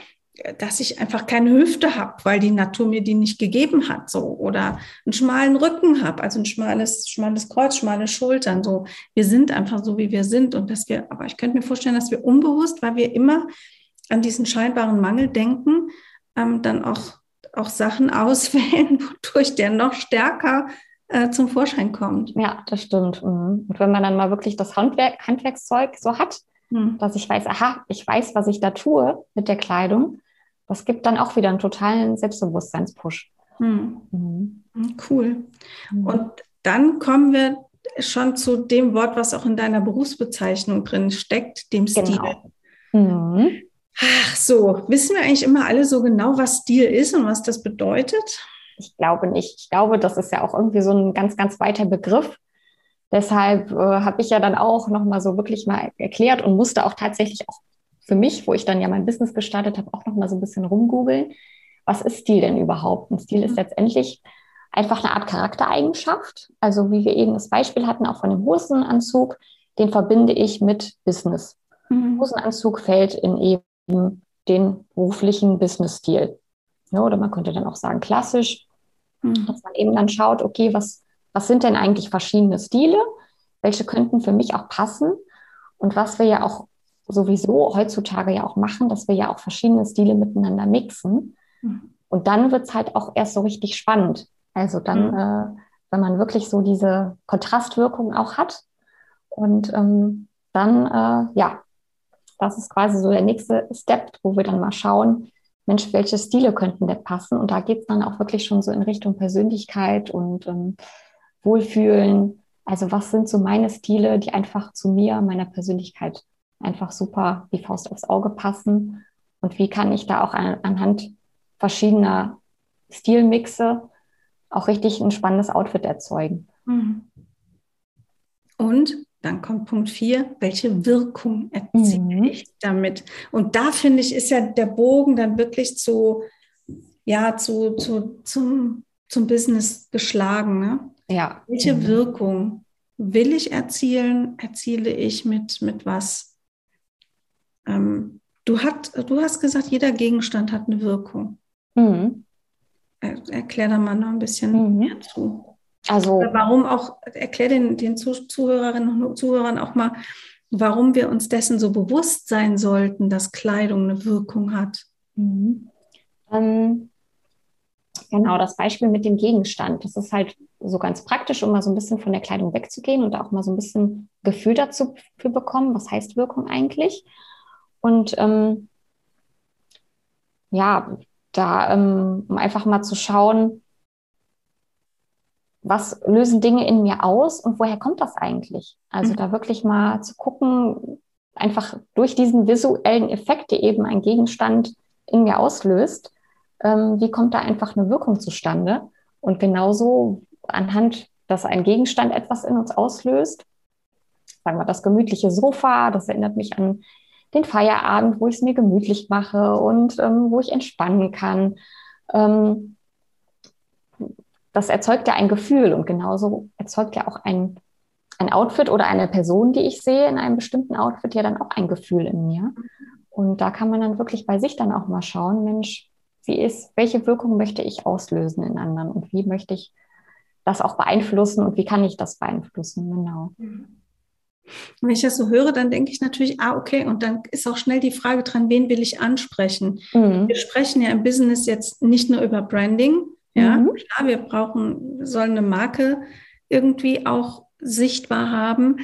dass ich einfach keine Hüfte habe, weil die Natur mir die nicht gegeben hat, so oder einen schmalen Rücken habe, also ein schmales, schmales Kreuz, schmale Schultern, so. Wir sind einfach so, wie wir sind und dass wir, aber ich könnte mir vorstellen, dass wir unbewusst, weil wir immer an diesen scheinbaren Mangel denken, ähm, dann auch auch Sachen auswählen, wodurch der noch stärker äh, zum Vorschein kommt.
Ja, das stimmt. Mhm. Und wenn man dann mal wirklich das Handwerk, Handwerkszeug so hat, mhm. dass ich weiß, aha, ich weiß, was ich da tue mit der Kleidung, das gibt dann auch wieder einen totalen Selbstbewusstseinspush.
Hm. Mhm. Cool. Mhm. Und dann kommen wir schon zu dem Wort, was auch in deiner Berufsbezeichnung drin steckt, dem Stil. Genau. Mhm. Ach so, wissen wir eigentlich immer alle so genau, was Stil ist und was das bedeutet?
Ich glaube nicht. Ich glaube, das ist ja auch irgendwie so ein ganz, ganz weiter Begriff. Deshalb äh, habe ich ja dann auch nochmal so wirklich mal erklärt und musste auch tatsächlich auch für mich, wo ich dann ja mein Business gestartet habe, auch noch mal so ein bisschen rumgoogeln. Was ist Stil denn überhaupt? Ein Stil ist mhm. letztendlich einfach eine Art Charaktereigenschaft. Also wie wir eben das Beispiel hatten, auch von dem Hosenanzug, den verbinde ich mit Business. Mhm. Hosenanzug fällt in eben den beruflichen Business-Stil. Ja, oder man könnte dann auch sagen klassisch, mhm. dass man eben dann schaut, okay, was, was sind denn eigentlich verschiedene Stile? Welche könnten für mich auch passen? Und was wir ja auch sowieso heutzutage ja auch machen, dass wir ja auch verschiedene Stile miteinander mixen. Mhm. Und dann wird es halt auch erst so richtig spannend. Also dann, mhm. äh, wenn man wirklich so diese Kontrastwirkung auch hat. Und ähm, dann, äh, ja, das ist quasi so der nächste Step, wo wir dann mal schauen, Mensch, welche Stile könnten denn passen? Und da geht es dann auch wirklich schon so in Richtung Persönlichkeit und ähm, Wohlfühlen. Also was sind so meine Stile, die einfach zu mir, meiner Persönlichkeit einfach super wie Faust aufs Auge passen? Und wie kann ich da auch an, anhand verschiedener Stilmixe auch richtig ein spannendes Outfit erzeugen? Mhm.
Und dann kommt Punkt 4, welche Wirkung erziele mhm. ich damit? Und da finde ich, ist ja der Bogen dann wirklich zu, ja, zu, zu, zum, zum Business geschlagen. Ne?
Ja.
Welche mhm. Wirkung will ich erzielen? Erziele ich mit, mit was? ähm, du, hat, du hast gesagt, jeder Gegenstand hat eine Wirkung. Mhm. Erklär da mal noch ein bisschen mhm. mehr zu. Also, warum auch, erklär den, den Zuhörerinnen und Zuhörern auch mal, warum wir uns dessen so bewusst sein sollten, dass Kleidung eine Wirkung hat. Mhm.
Ähm, genau, das Beispiel mit dem Gegenstand. Das ist halt so ganz praktisch, um mal so ein bisschen von der Kleidung wegzugehen und auch mal so ein bisschen Gefühl dazu für bekommen, was heißt Wirkung eigentlich. Und ähm, ja, da, ähm, um einfach mal zu schauen, was lösen Dinge in mir aus und woher kommt das eigentlich? Also mhm. da wirklich mal zu gucken, einfach durch diesen visuellen Effekt, der eben ein Gegenstand in mir auslöst, ähm, wie kommt da einfach eine Wirkung zustande? Und genauso anhand, dass ein Gegenstand etwas in uns auslöst, sagen wir das gemütliche Sofa, das erinnert mich an den Feierabend, wo ich es mir gemütlich mache und ähm, wo ich entspannen kann. Ähm, das erzeugt ja ein Gefühl und genauso erzeugt ja auch ein, ein Outfit oder eine Person, die ich sehe in einem bestimmten Outfit, ja dann auch ein Gefühl in mir. Und da kann man dann wirklich bei sich dann auch mal schauen, Mensch, wie ist, welche Wirkung möchte ich auslösen in anderen und wie möchte ich das auch beeinflussen und wie kann ich das beeinflussen, genau.
Wenn ich das so höre, dann denke ich natürlich, ah, okay, und dann ist auch schnell die Frage dran, wen will ich ansprechen? Mhm. Wir sprechen ja im Business jetzt nicht nur über Branding, ja, mhm. klar, wir brauchen, sollen eine Marke irgendwie auch sichtbar haben,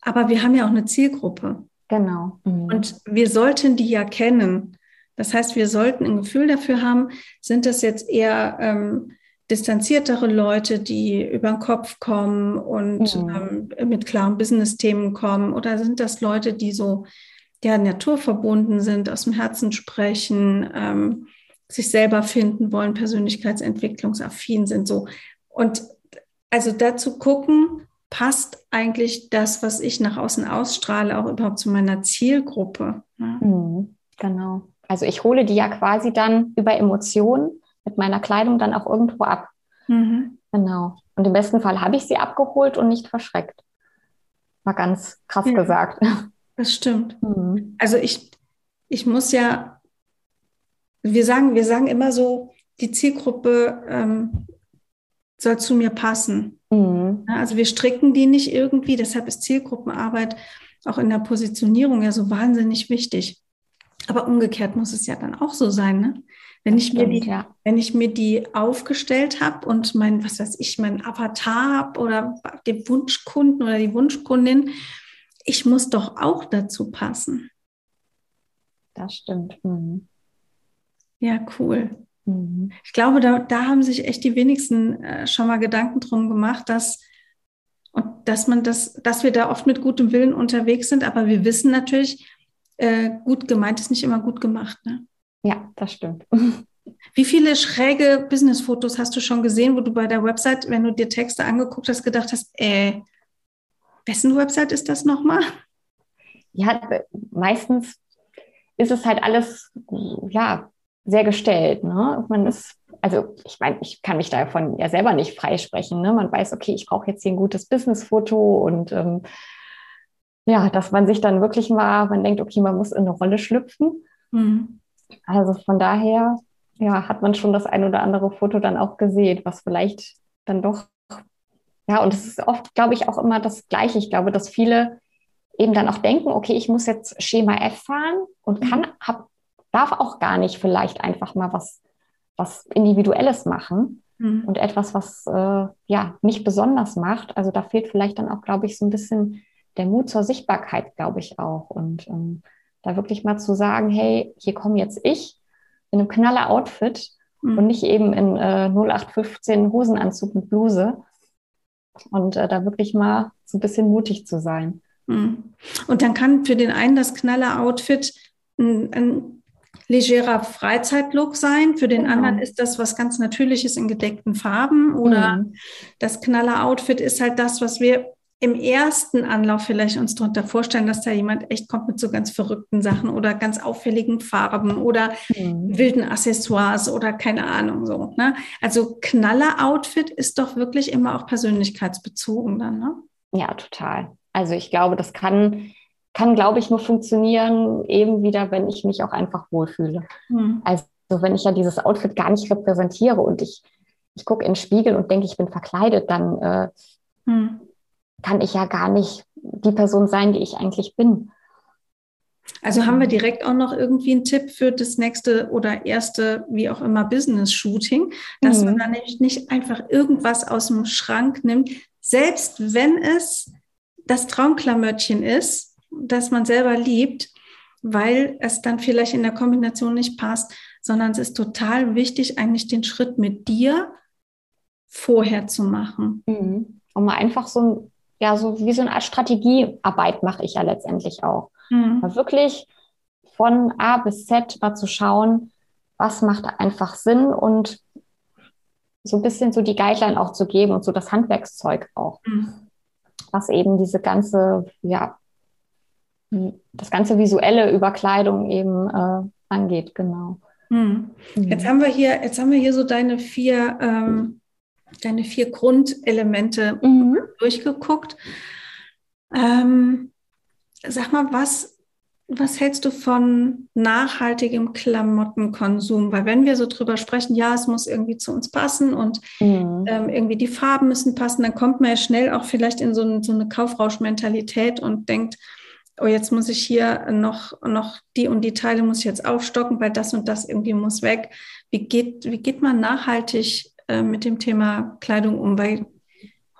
aber wir haben ja auch eine Zielgruppe.
Genau.
Mhm. Und wir sollten die ja kennen. Das heißt, wir sollten ein Gefühl dafür haben, sind das jetzt eher ähm, distanziertere Leute, die über den Kopf kommen und mhm. ähm, mit klaren Business-Themen kommen, oder sind das Leute, die so ja, naturverbunden sind, aus dem Herzen sprechen, ähm, sich selber finden wollen, persönlichkeitsentwicklungsaffin sind so. Und also dazu gucken, passt eigentlich das, was ich nach außen ausstrahle, auch überhaupt zu meiner Zielgruppe.
Ne? Mhm, genau. Also ich hole die ja quasi dann über Emotionen mit meiner Kleidung dann auch irgendwo ab. Mhm. Genau. Und im besten Fall habe ich sie abgeholt und nicht verschreckt. Mal ganz krass ja, gesagt.
Das stimmt. Mhm. Also ich, ich muss ja wir sagen, wir sagen immer so, die Zielgruppe ähm, soll zu mir passen. Mhm. Also wir stricken die nicht irgendwie, deshalb ist Zielgruppenarbeit auch in der Positionierung ja so wahnsinnig wichtig. Aber umgekehrt muss es ja dann auch so sein, ne? Wenn ich, stimmt, mir die, ja. wenn ich mir die aufgestellt habe und mein, was weiß ich, mein Avatar habe oder den Wunschkunden oder die Wunschkundin, ich muss doch auch dazu passen.
Das stimmt. Mhm.
Ja, cool. Mhm. Ich glaube, da, da haben sich echt die wenigsten äh, schon mal Gedanken drum gemacht, dass, und dass man das, dass wir da oft mit gutem Willen unterwegs sind, aber wir wissen natürlich, äh, gut gemeint ist nicht immer gut gemacht. Ne?
Ja, das stimmt.
Wie viele schräge Business-Fotos hast du schon gesehen, wo du bei der Website, wenn du dir Texte angeguckt hast, gedacht hast, äh, wessen Website ist das nochmal?
Ja, meistens ist es halt alles, ja, sehr gestellt. Ne? Man ist, also ich meine, ich kann mich davon ja selber nicht freisprechen. Ne? Man weiß, okay, ich brauche jetzt hier ein gutes Businessfoto und ähm, ja, dass man sich dann wirklich mal, man denkt, okay, man muss in eine Rolle schlüpfen. Mhm. Also von daher, ja, hat man schon das ein oder andere Foto dann auch gesehen, was vielleicht dann doch, ja, und es ist oft, glaube ich, auch immer das Gleiche. Ich glaube, dass viele eben dann auch denken, okay, ich muss jetzt Schema F fahren und kann, mhm. habe darf auch gar nicht vielleicht einfach mal was, was Individuelles machen mhm. und etwas, was äh, ja nicht besonders macht. Also da fehlt vielleicht dann auch, glaube ich, so ein bisschen der Mut zur Sichtbarkeit, glaube ich auch. Und ähm, da wirklich mal zu sagen, hey, hier komme jetzt ich in einem knaller Outfit mhm. und nicht eben in äh, 0815 Hosenanzug mit Bluse. Und äh, da wirklich mal so ein bisschen mutig zu sein.
Mhm. Und dann kann für den einen das knaller Outfit ein, ein legerer Freizeitlook sein. Für den genau. anderen ist das was ganz Natürliches in gedeckten Farben oder mhm. das Knaller-Outfit ist halt das, was wir im ersten Anlauf vielleicht uns darunter vorstellen, dass da jemand echt kommt mit so ganz verrückten Sachen oder ganz auffälligen Farben oder mhm. wilden Accessoires oder keine Ahnung so. Ne? Also Knaller-Outfit ist doch wirklich immer auch persönlichkeitsbezogen dann, ne?
Ja, total. Also ich glaube, das kann kann, glaube ich, nur funktionieren, eben wieder, wenn ich mich auch einfach wohlfühle. Mhm. Also wenn ich ja dieses Outfit gar nicht repräsentiere und ich, ich gucke in den Spiegel und denke, ich bin verkleidet, dann äh, mhm. Kann ich ja gar nicht die Person sein, die ich eigentlich bin.
Also haben wir direkt auch noch irgendwie einen Tipp für das nächste oder erste, wie auch immer, Business-Shooting, dass mhm. man dann nämlich nicht einfach irgendwas aus dem Schrank nimmt, selbst wenn es das Traumklamöttchen ist, das man selber liebt, weil es dann vielleicht in der Kombination nicht passt, sondern es ist total wichtig, eigentlich den Schritt mit dir vorher zu machen.
Mhm. Um mal einfach so ein, ja, so wie so eine Art Strategiearbeit mache ich ja letztendlich auch. Mhm. Wirklich von A bis Z mal zu schauen, was macht einfach Sinn und so ein bisschen so die Guideline auch zu geben und so das Handwerkszeug auch. Mhm. Was eben diese ganze, ja, das ganze visuelle Überkleidung eben äh, angeht, genau.
Mhm. Jetzt haben wir hier, jetzt haben wir hier so deine vier, ähm, deine vier Grundelemente mhm. durchgeguckt. Ähm, sag mal, was, was hältst du von nachhaltigem Klamottenkonsum? Weil wenn wir so drüber sprechen, ja, es muss irgendwie zu uns passen und mhm. ähm, irgendwie die Farben müssen passen, dann kommt man ja schnell auch vielleicht in so, ein, so eine Kaufrauschmentalität und denkt, oh, jetzt muss ich hier noch, noch die und die Teile muss ich jetzt aufstocken, weil das und das irgendwie muss weg. Wie geht, wie geht man nachhaltig äh, mit dem Thema Kleidung um? Weil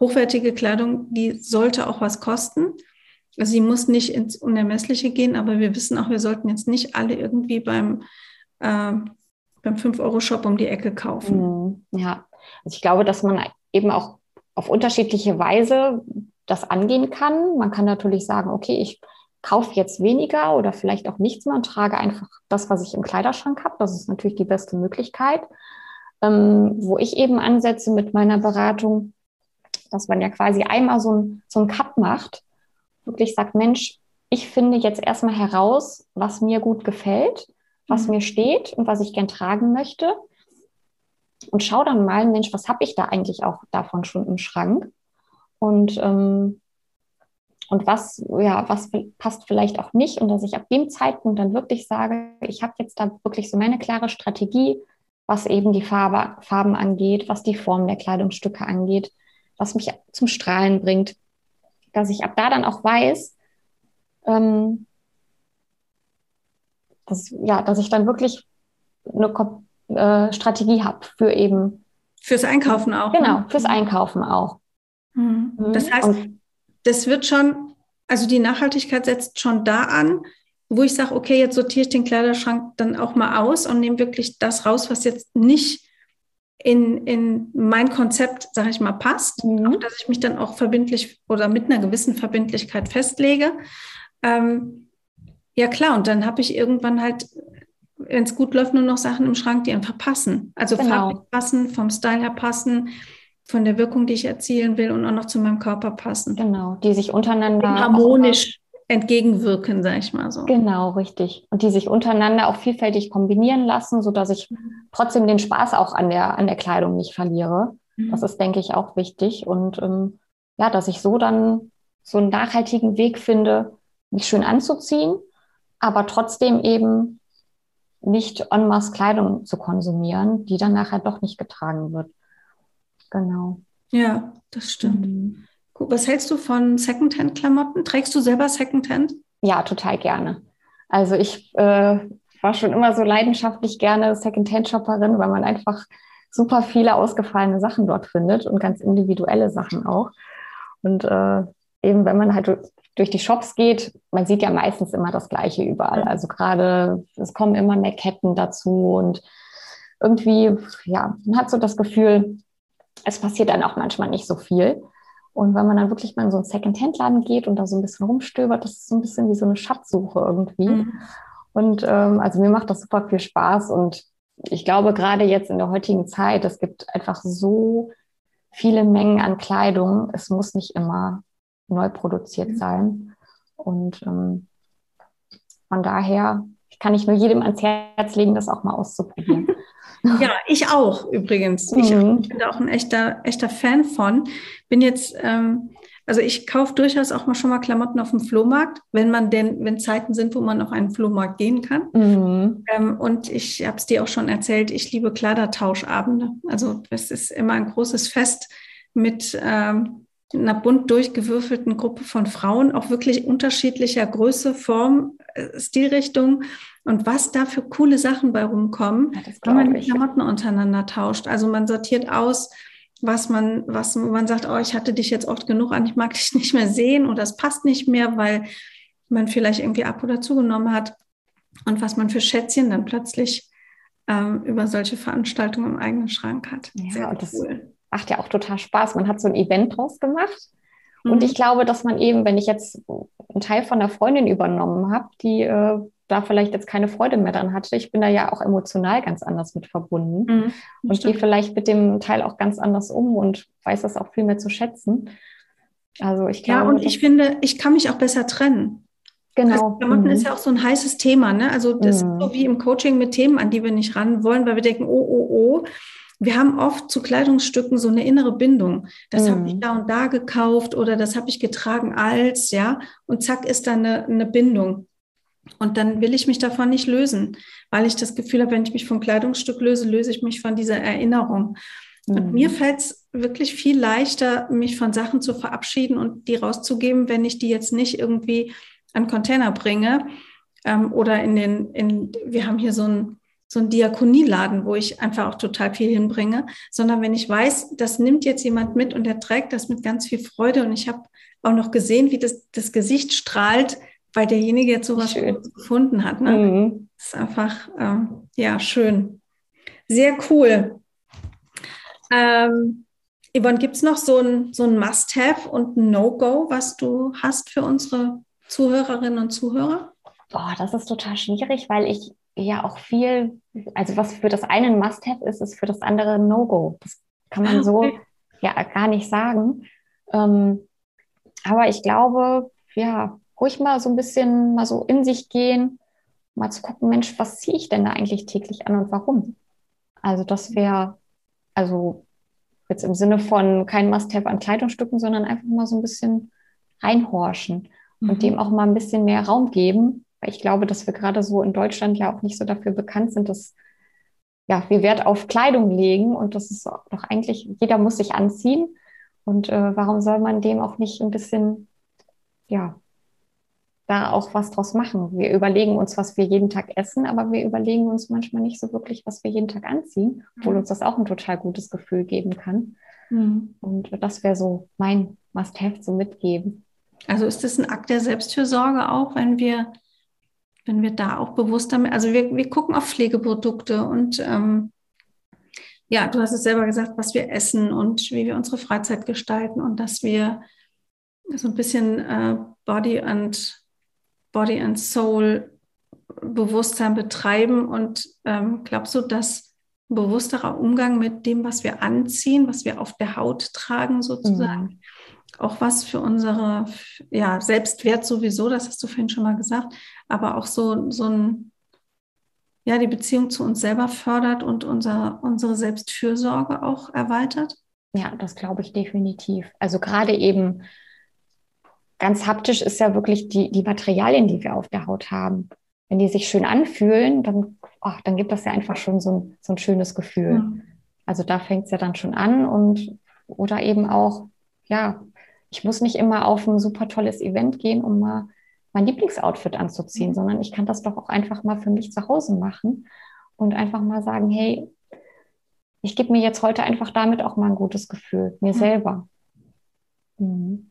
hochwertige Kleidung, die sollte auch was kosten. Also sie muss nicht ins Unermessliche gehen, aber wir wissen auch, wir sollten jetzt nicht alle irgendwie beim, äh, beim 5-Euro-Shop um die Ecke kaufen.
Mhm. Ja, also ich glaube, dass man eben auch auf unterschiedliche Weise das angehen kann. Man kann natürlich sagen, okay, ich kaufe jetzt weniger oder vielleicht auch nichts mehr und trage einfach das, was ich im Kleiderschrank habe. Das ist natürlich die beste Möglichkeit. Ähm, wo ich eben ansetze mit meiner Beratung, dass man ja quasi einmal so ein, so ein Cut macht wirklich sagt, Mensch, ich finde jetzt erstmal heraus, was mir gut gefällt, was mhm. mir steht und was ich gern tragen möchte. Und schau dann mal, Mensch, was habe ich da eigentlich auch davon schon im Schrank? Und, ähm, und was, ja, was passt vielleicht auch nicht? Und dass ich ab dem Zeitpunkt dann wirklich sage, ich habe jetzt da wirklich so meine klare Strategie, was eben die Farbe, Farben angeht, was die Form der Kleidungsstücke angeht, was mich zum Strahlen bringt dass ich ab da dann auch weiß, ähm, dass, ja, dass ich dann wirklich eine äh, Strategie habe für eben.
Fürs Einkaufen auch.
Ne? Genau, ne? fürs Einkaufen auch.
Mhm. mhm. Das heißt, Und, das wird schon, also die Nachhaltigkeit setzt schon da an, wo ich sage, okay, jetzt sortiere ich den Kleiderschrank dann auch mal aus und nehme wirklich das raus, was jetzt nicht in, in mein Konzept, sage ich mal, passt, mhm. auch dass ich mich dann auch verbindlich oder mit einer gewissen Verbindlichkeit festlege. Ähm, ja klar, und dann habe ich irgendwann halt, wenn es gut läuft, nur noch Sachen im Schrank, die einfach passen. Also genau. farblich passen, vom Style her passen, von der Wirkung, die ich erzielen will und auch noch zu meinem Körper passen.
Genau, die sich untereinander
harmonisch entgegenwirken, sage ich mal so.
Genau, richtig. Und die sich untereinander auch vielfältig kombinieren lassen, sodass ich trotzdem den Spaß auch an der, an der Kleidung nicht verliere. Mhm. Das ist, denke ich, auch wichtig. Und ähm, ja, dass ich so dann so einen nachhaltigen Weg finde, mich schön anzuziehen, aber trotzdem eben nicht en masse Kleidung zu konsumieren, die dann nachher doch nicht getragen wird. Genau.
Ja, das stimmt. Mhm. Was hältst du von Secondhand-Klamotten? Trägst du selber Secondhand?
Ja, total gerne. Also ich äh, war schon immer so leidenschaftlich gerne Secondhand-Shopperin, weil man einfach super viele ausgefallene Sachen dort findet und ganz individuelle Sachen auch. Und äh, eben, wenn man halt durch die Shops geht, man sieht ja meistens immer das Gleiche überall. Also gerade, es kommen immer mehr Ketten dazu und irgendwie, ja, man hat so das Gefühl, es passiert dann auch manchmal nicht so viel. Und wenn man dann wirklich mal in so einen Second-Hand-Laden geht und da so ein bisschen rumstöbert, das ist so ein bisschen wie so eine Schatzsuche irgendwie. Mhm. Und ähm, also mir macht das super viel Spaß. Und ich glaube, gerade jetzt in der heutigen Zeit, es gibt einfach so viele Mengen an Kleidung. Es muss nicht immer neu produziert mhm. sein. Und ähm, von daher kann ich nur jedem ans Herz legen, das auch mal auszuprobieren.
Ja, ich auch übrigens. Ich, mhm. ich bin da auch ein echter, echter Fan von. Bin jetzt ähm, Also ich kaufe durchaus auch mal schon mal Klamotten auf dem Flohmarkt, wenn man denn, wenn Zeiten sind, wo man auf einen Flohmarkt gehen kann. Mhm. Ähm, und ich habe es dir auch schon erzählt, ich liebe Kleidertauschabende. Also es ist immer ein großes Fest mit ähm, einer bunt durchgewürfelten Gruppe von Frauen, auch wirklich unterschiedlicher Größe, Form, äh, Stilrichtung. Und was da für coole Sachen bei rumkommen, ja, wenn man die Klamotten untereinander tauscht. Also man sortiert aus, was man, was man sagt, oh, ich hatte dich jetzt oft genug an, ich mag dich nicht mehr sehen oder es passt nicht mehr, weil man vielleicht irgendwie ab oder zugenommen hat. Und was man für Schätzchen dann plötzlich ähm, über solche Veranstaltungen im eigenen Schrank hat.
Ja, Sehr und cool. das macht ja auch total Spaß. Man hat so ein Event draus gemacht. Mhm. Und ich glaube, dass man eben, wenn ich jetzt einen Teil von der Freundin übernommen habe, die äh, da vielleicht jetzt keine Freude mehr dran hatte. Ich bin da ja auch emotional ganz anders mit verbunden mhm, und gehe vielleicht mit dem Teil auch ganz anders um und weiß das auch viel mehr zu schätzen. Also ich glaube.
Ja, und ich finde, ich kann mich auch besser trennen. Genau. Also Klamotten mhm. ist ja auch so ein heißes Thema, ne? Also das mhm. ist so wie im Coaching mit Themen, an die wir nicht ran wollen, weil wir denken, oh, oh, oh. Wir haben oft zu Kleidungsstücken so eine innere Bindung. Das mhm. habe ich da und da gekauft oder das habe ich getragen als, ja. Und zack ist da eine, eine Bindung. Und dann will ich mich davon nicht lösen, weil ich das Gefühl habe, wenn ich mich vom Kleidungsstück löse, löse ich mich von dieser Erinnerung. Mhm. Und mir fällt es wirklich viel leichter, mich von Sachen zu verabschieden und die rauszugeben, wenn ich die jetzt nicht irgendwie an Container bringe ähm, oder in den, in, wir haben hier so ein so ein Diakonieladen, wo ich einfach auch total viel hinbringe, sondern wenn ich weiß, das nimmt jetzt jemand mit und der trägt das mit ganz viel Freude und ich habe auch noch gesehen, wie das, das Gesicht strahlt, weil derjenige jetzt sowas schön. gefunden hat. Ne? Mhm. Das ist einfach, ähm, ja, schön. Sehr cool. Ähm, Yvonne, gibt es noch so ein, so ein Must-Have und ein No-Go, was du hast für unsere Zuhörerinnen und Zuhörer?
Boah, das ist total schwierig, weil ich ja auch viel, also was für das eine ein Must-Have ist, ist für das andere ein No-Go. Das kann man okay. so ja gar nicht sagen. Ähm, aber ich glaube, ja, ruhig mal so ein bisschen mal so in sich gehen, mal zu gucken, Mensch, was ziehe ich denn da eigentlich täglich an und warum? Also das wäre, also jetzt im Sinne von kein Must-Have an Kleidungsstücken, sondern einfach mal so ein bisschen reinhorchen mhm. und dem auch mal ein bisschen mehr Raum geben, weil ich glaube, dass wir gerade so in Deutschland ja auch nicht so dafür bekannt sind, dass ja, wir Wert auf Kleidung legen und das ist doch eigentlich, jeder muss sich anziehen und äh, warum soll man dem auch nicht ein bisschen, ja, da auch was draus machen. Wir überlegen uns, was wir jeden Tag essen, aber wir überlegen uns manchmal nicht so wirklich, was wir jeden Tag anziehen, obwohl mhm. uns das auch ein total gutes Gefühl geben kann. Mhm. Und das wäre so mein Must-Have zu mitgeben.
Also ist das ein Akt der Selbstfürsorge auch, wenn wir, wenn wir da auch bewusst damit, also wir, wir gucken auf Pflegeprodukte und ähm, ja, du hast es selber gesagt, was wir essen und wie wir unsere Freizeit gestalten und dass wir so ein bisschen äh, Body and Body and Soul Bewusstsein betreiben und ähm, glaubst du, dass bewussterer Umgang mit dem, was wir anziehen, was wir auf der Haut tragen, sozusagen, mhm. Auch was für unsere ja, Selbstwert sowieso, das hast du vorhin schon mal gesagt, aber auch so, so ein, ja, die Beziehung zu uns selber fördert und unser, unsere Selbstfürsorge auch erweitert?
Ja, das glaube ich definitiv. Also gerade eben ganz haptisch ist ja wirklich die, die Materialien, die wir auf der Haut haben. Wenn die sich schön anfühlen, dann, ach, dann gibt das ja einfach schon so ein, so ein schönes Gefühl. Mhm. Also da fängt es ja dann schon an und oder eben auch, ja, ich muss nicht immer auf ein super tolles Event gehen, um mal mein Lieblingsoutfit anzuziehen, mhm. sondern ich kann das doch auch einfach mal für mich zu Hause machen und einfach mal sagen, hey, ich gebe mir jetzt heute einfach damit auch mal ein gutes Gefühl, mir mhm. selber.
Mhm.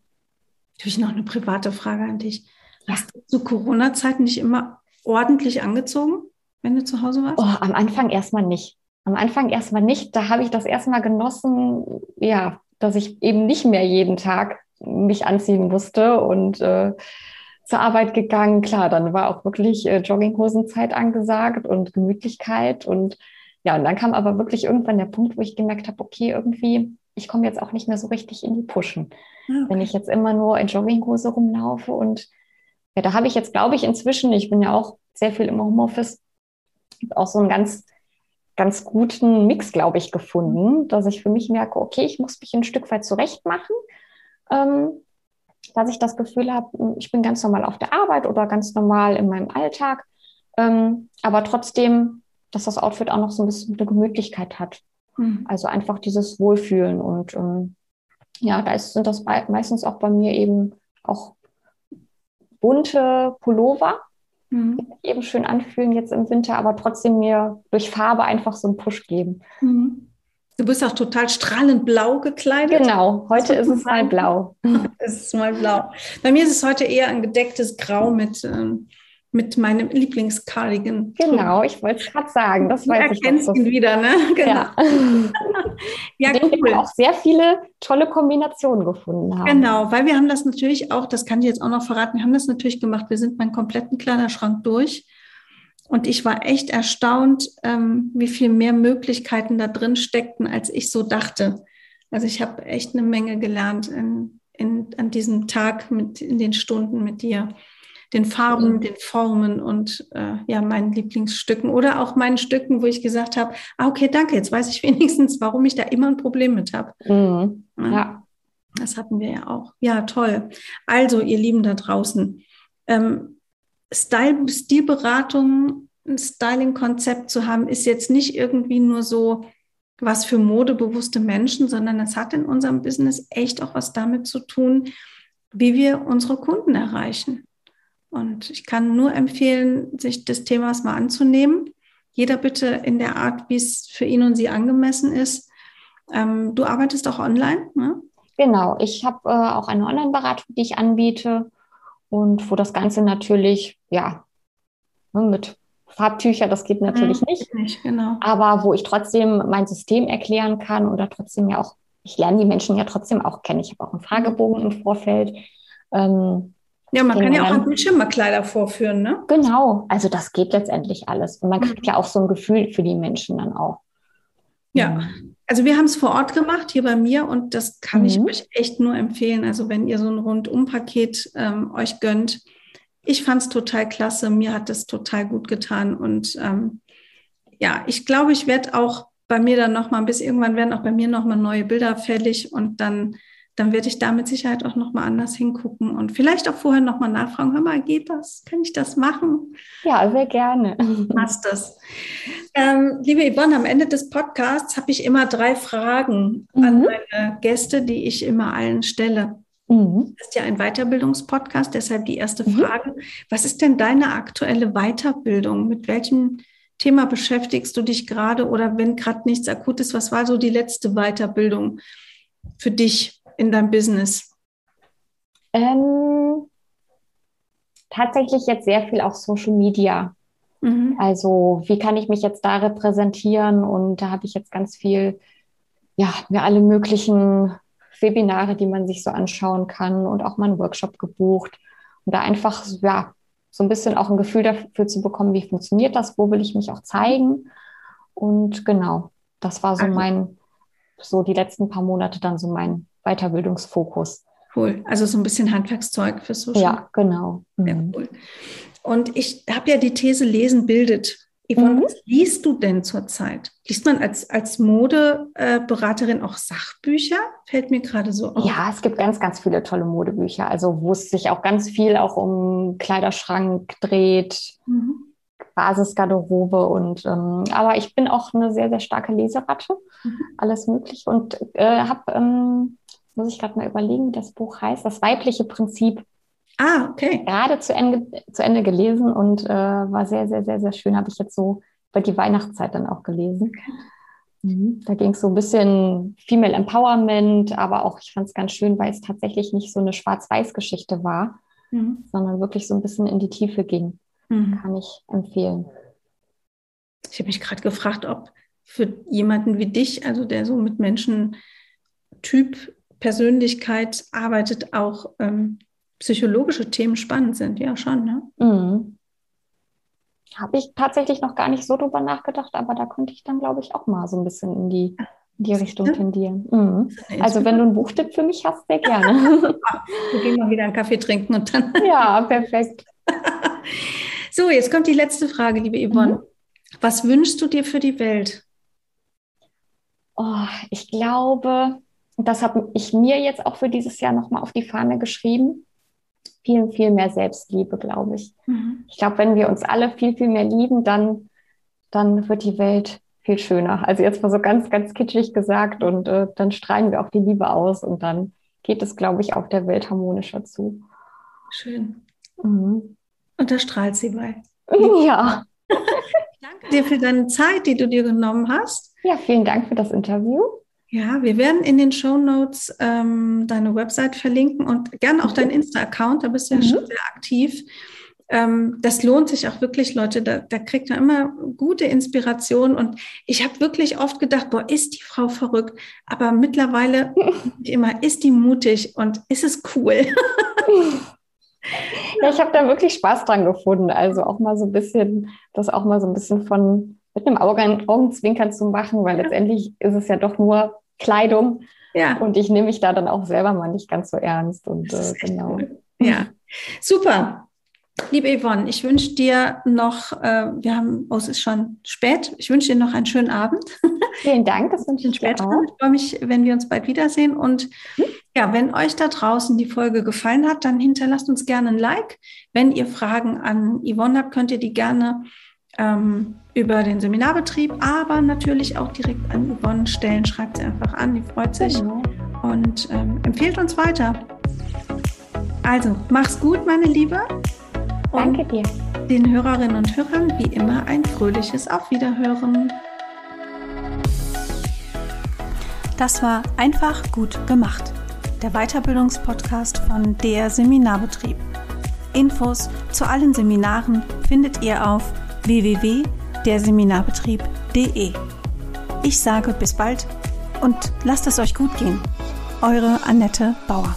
Habe ich noch eine private Frage an dich. Hast du zu Corona-Zeiten nicht immer ordentlich angezogen, wenn du zu Hause warst?
Oh, am Anfang erstmal nicht. Am Anfang erstmal nicht. Da habe ich das erstmal genossen, ja, dass ich eben nicht mehr jeden Tag mich anziehen musste und äh, zur Arbeit gegangen. Klar, dann war auch wirklich äh, Jogginghosenzeit angesagt und Gemütlichkeit und ja, und dann kam aber wirklich irgendwann der Punkt, wo ich gemerkt habe, okay, irgendwie, ich komme jetzt auch nicht mehr so richtig in die Pushen. Ah, okay. Wenn ich jetzt immer nur in Jogginghose rumlaufe und ja, da habe ich jetzt, glaube ich, inzwischen, ich bin ja auch sehr viel im Homeoffice, auch so einen ganz, ganz guten Mix, glaube ich, gefunden, dass ich für mich merke, okay, ich muss mich ein Stück weit zurecht machen. Ähm, dass ich das Gefühl habe, ich bin ganz normal auf der Arbeit oder ganz normal in meinem Alltag, ähm, aber trotzdem, dass das Outfit auch noch so ein bisschen eine Gemütlichkeit hat. Mhm. Also einfach dieses Wohlfühlen und ähm, ja, da ist, sind das meistens auch bei mir eben auch bunte Pullover, mhm. die eben schön anfühlen jetzt im Winter, aber trotzdem mir durch Farbe einfach so einen Push geben. Mhm.
Du bist auch total strahlend blau gekleidet.
Genau, heute ist es mal blau.
es ist mal blau. Bei mir ist es heute eher ein gedecktes Grau mit, ähm, mit meinem Lieblingscardigan.
Genau, ich wollte es gerade sagen. Das
du weiß erkennst ich ihn wieder, ne?
Genau. Ja, ja cool. wir auch sehr viele tolle Kombinationen gefunden haben.
Genau, weil wir haben das natürlich auch, das kann ich jetzt auch noch verraten, wir haben das natürlich gemacht. Wir sind meinen kompletten Kleiderschrank durch und ich war echt erstaunt, ähm, wie viel mehr Möglichkeiten da drin steckten, als ich so dachte. Also ich habe echt eine Menge gelernt in, in, an diesem Tag mit, in den Stunden mit dir. Den Farben, den Formen und äh, ja, meinen Lieblingsstücken oder auch meinen Stücken, wo ich gesagt habe, ah, okay, danke, jetzt weiß ich wenigstens, warum ich da immer ein Problem mit habe. Mhm. Ja. Das hatten wir ja auch. Ja, toll. Also, ihr Lieben da draußen, ähm, Style, Stilberatung, ein Styling-Konzept zu haben, ist jetzt nicht irgendwie nur so was für modebewusste Menschen, sondern es hat in unserem Business echt auch was damit zu tun, wie wir unsere Kunden erreichen. Und ich kann nur empfehlen, sich des Themas mal anzunehmen. Jeder bitte in der Art, wie es für ihn und sie angemessen ist. Ähm, du arbeitest auch online, ne?
Genau, ich habe äh, auch eine Online-Beratung, die ich anbiete und wo das Ganze natürlich, ja, ne, mit Farbtücher, das geht natürlich mhm, nicht. nicht genau. Aber wo ich trotzdem mein System erklären kann oder trotzdem ja auch, ich lerne die Menschen ja trotzdem auch kennen. Ich habe auch einen Fragebogen im Vorfeld.
Ähm, ja, man kann ja auch an Bildschirm mal Kleider vorführen, ne?
Genau, also das geht letztendlich alles. Und man kriegt mhm. ja auch so ein Gefühl für die Menschen dann auch.
Ja, also wir haben es vor Ort gemacht, hier bei mir, und das kann mhm. ich euch echt nur empfehlen. Also wenn ihr so ein Rundumpaket ähm, euch gönnt, ich fand es total klasse, mir hat es total gut getan. Und ähm, ja, ich glaube, ich werde auch bei mir dann nochmal, bis irgendwann werden auch bei mir nochmal neue Bilder fällig und dann dann werde ich da mit Sicherheit auch nochmal anders hingucken und vielleicht auch vorher nochmal nachfragen, hör mal, geht das? Kann ich das machen?
Ja, sehr gerne.
Passt das. Ähm, liebe Yvonne, am Ende des Podcasts habe ich immer drei Fragen mhm. an meine Gäste, die ich immer allen stelle. Mhm. Das ist ja ein Weiterbildungspodcast, deshalb die erste mhm. Frage. Was ist denn deine aktuelle Weiterbildung? Mit welchem Thema beschäftigst du dich gerade oder wenn gerade nichts akut ist, was war so die letzte Weiterbildung für dich? In deinem Business?
Ähm, tatsächlich jetzt sehr viel auf Social Media. Mhm. Also wie kann ich mich jetzt da repräsentieren? Und da habe ich jetzt ganz viel, ja, mir alle möglichen Webinare, die man sich so anschauen kann und auch mal einen Workshop gebucht. Und da einfach, ja, so ein bisschen auch ein Gefühl dafür zu bekommen, wie funktioniert das, wo will ich mich auch zeigen. Und genau, das war so mein, so die letzten paar Monate dann so mein Weiterbildungsfokus.
Cool. Also so ein bisschen Handwerkszeug für Social.
Ja, genau.
Sehr mhm. cool. Und ich habe ja die These Lesen bildet. Yvonne, mhm. was liest du denn zurzeit? Liest man als, als Modeberaterin auch Sachbücher? Fällt mir gerade so
auf. Ja, es gibt ganz, ganz viele tolle Modebücher. Also wo es sich auch ganz viel auch um Kleiderschrank dreht, mhm. Basisgarderobe und ähm, aber ich bin auch eine sehr, sehr starke Leseratte. Mhm. Alles möglich und äh, habe ähm, muss ich gerade mal überlegen, wie das Buch heißt, das weibliche Prinzip.
Ah, okay.
Gerade zu Ende, zu Ende gelesen und äh, war sehr, sehr, sehr, sehr schön. Habe ich jetzt so über die Weihnachtszeit dann auch gelesen. Mhm. Da ging es so ein bisschen Female Empowerment, aber auch, ich fand es ganz schön, weil es tatsächlich nicht so eine Schwarz-Weiß-Geschichte war, mhm. sondern wirklich so ein bisschen in die Tiefe ging. Mhm. Kann ich empfehlen.
Ich habe mich gerade gefragt, ob für jemanden wie dich, also der so mit Menschen Typ Persönlichkeit arbeitet, auch ähm, psychologische Themen spannend sind. Ja, schon. Ne? Mhm.
Habe ich tatsächlich noch gar nicht so drüber nachgedacht, aber da könnte ich dann, glaube ich, auch mal so ein bisschen in die, in die Richtung tendieren. Mhm. Also, wenn du ein Buchtipp für mich hast, sehr gerne.
Wir gehen mal wieder einen Kaffee trinken und dann.
ja, perfekt.
so, jetzt kommt die letzte Frage, liebe Yvonne. Mhm. Was wünschst du dir für die Welt?
Oh, ich glaube, das habe ich mir jetzt auch für dieses Jahr nochmal auf die Fahne geschrieben. Viel, viel mehr Selbstliebe, glaube ich. Mhm. Ich glaube, wenn wir uns alle viel, viel mehr lieben, dann, dann wird die Welt viel schöner. Also jetzt mal so ganz, ganz kitschig gesagt und äh, dann strahlen wir auch die Liebe aus und dann geht es, glaube ich, auch der Welt harmonischer zu.
Schön. Mhm. Und da strahlt sie bei.
Ja.
Danke dir für deine Zeit, die du dir genommen hast.
Ja, vielen Dank für das Interview.
Ja, wir werden in den Show Notes ähm, deine Website verlinken und gerne auch deinen Insta-Account, da bist du ja mhm. schon sehr aktiv. Ähm, das lohnt sich auch wirklich, Leute. Da, da kriegt man immer gute Inspiration. Und ich habe wirklich oft gedacht, boah, ist die Frau verrückt. Aber mittlerweile immer, ist die mutig und ist es cool.
ja, ich habe da wirklich Spaß dran gefunden. Also auch mal so ein bisschen, das auch mal so ein bisschen von mit einem Augen, Augenzwinkern zu machen, weil letztendlich ist es ja doch nur Kleidung. Ja. Und ich nehme mich da dann auch selber mal nicht ganz so ernst. Und äh, genau. Cool.
Ja, super. Liebe Yvonne, ich wünsche dir noch, äh, wir haben, oh, es ist schon spät, ich wünsche dir noch einen schönen Abend.
Vielen Dank, das wünsche ich
dir auch. Ich freue mich, wenn wir uns bald wiedersehen. Und hm? ja, wenn euch da draußen die Folge gefallen hat, dann hinterlasst uns gerne ein Like. Wenn ihr Fragen an Yvonne habt, könnt ihr die gerne ähm, über den Seminarbetrieb, aber natürlich auch direkt an Yvonne stellen. Schreibt sie einfach an, die freut sich genau. und ähm, empfiehlt uns weiter. Also, mach's gut, meine Liebe.
Danke dir.
Den Hörerinnen und Hörern wie immer ein fröhliches Auf Wiederhören. Das war einfach gut gemacht. Der Weiterbildungspodcast von der Seminarbetrieb. Infos zu allen Seminaren findet ihr auf www.derseminarbetrieb.de. Ich sage bis bald und lasst es euch gut gehen. Eure Annette Bauer.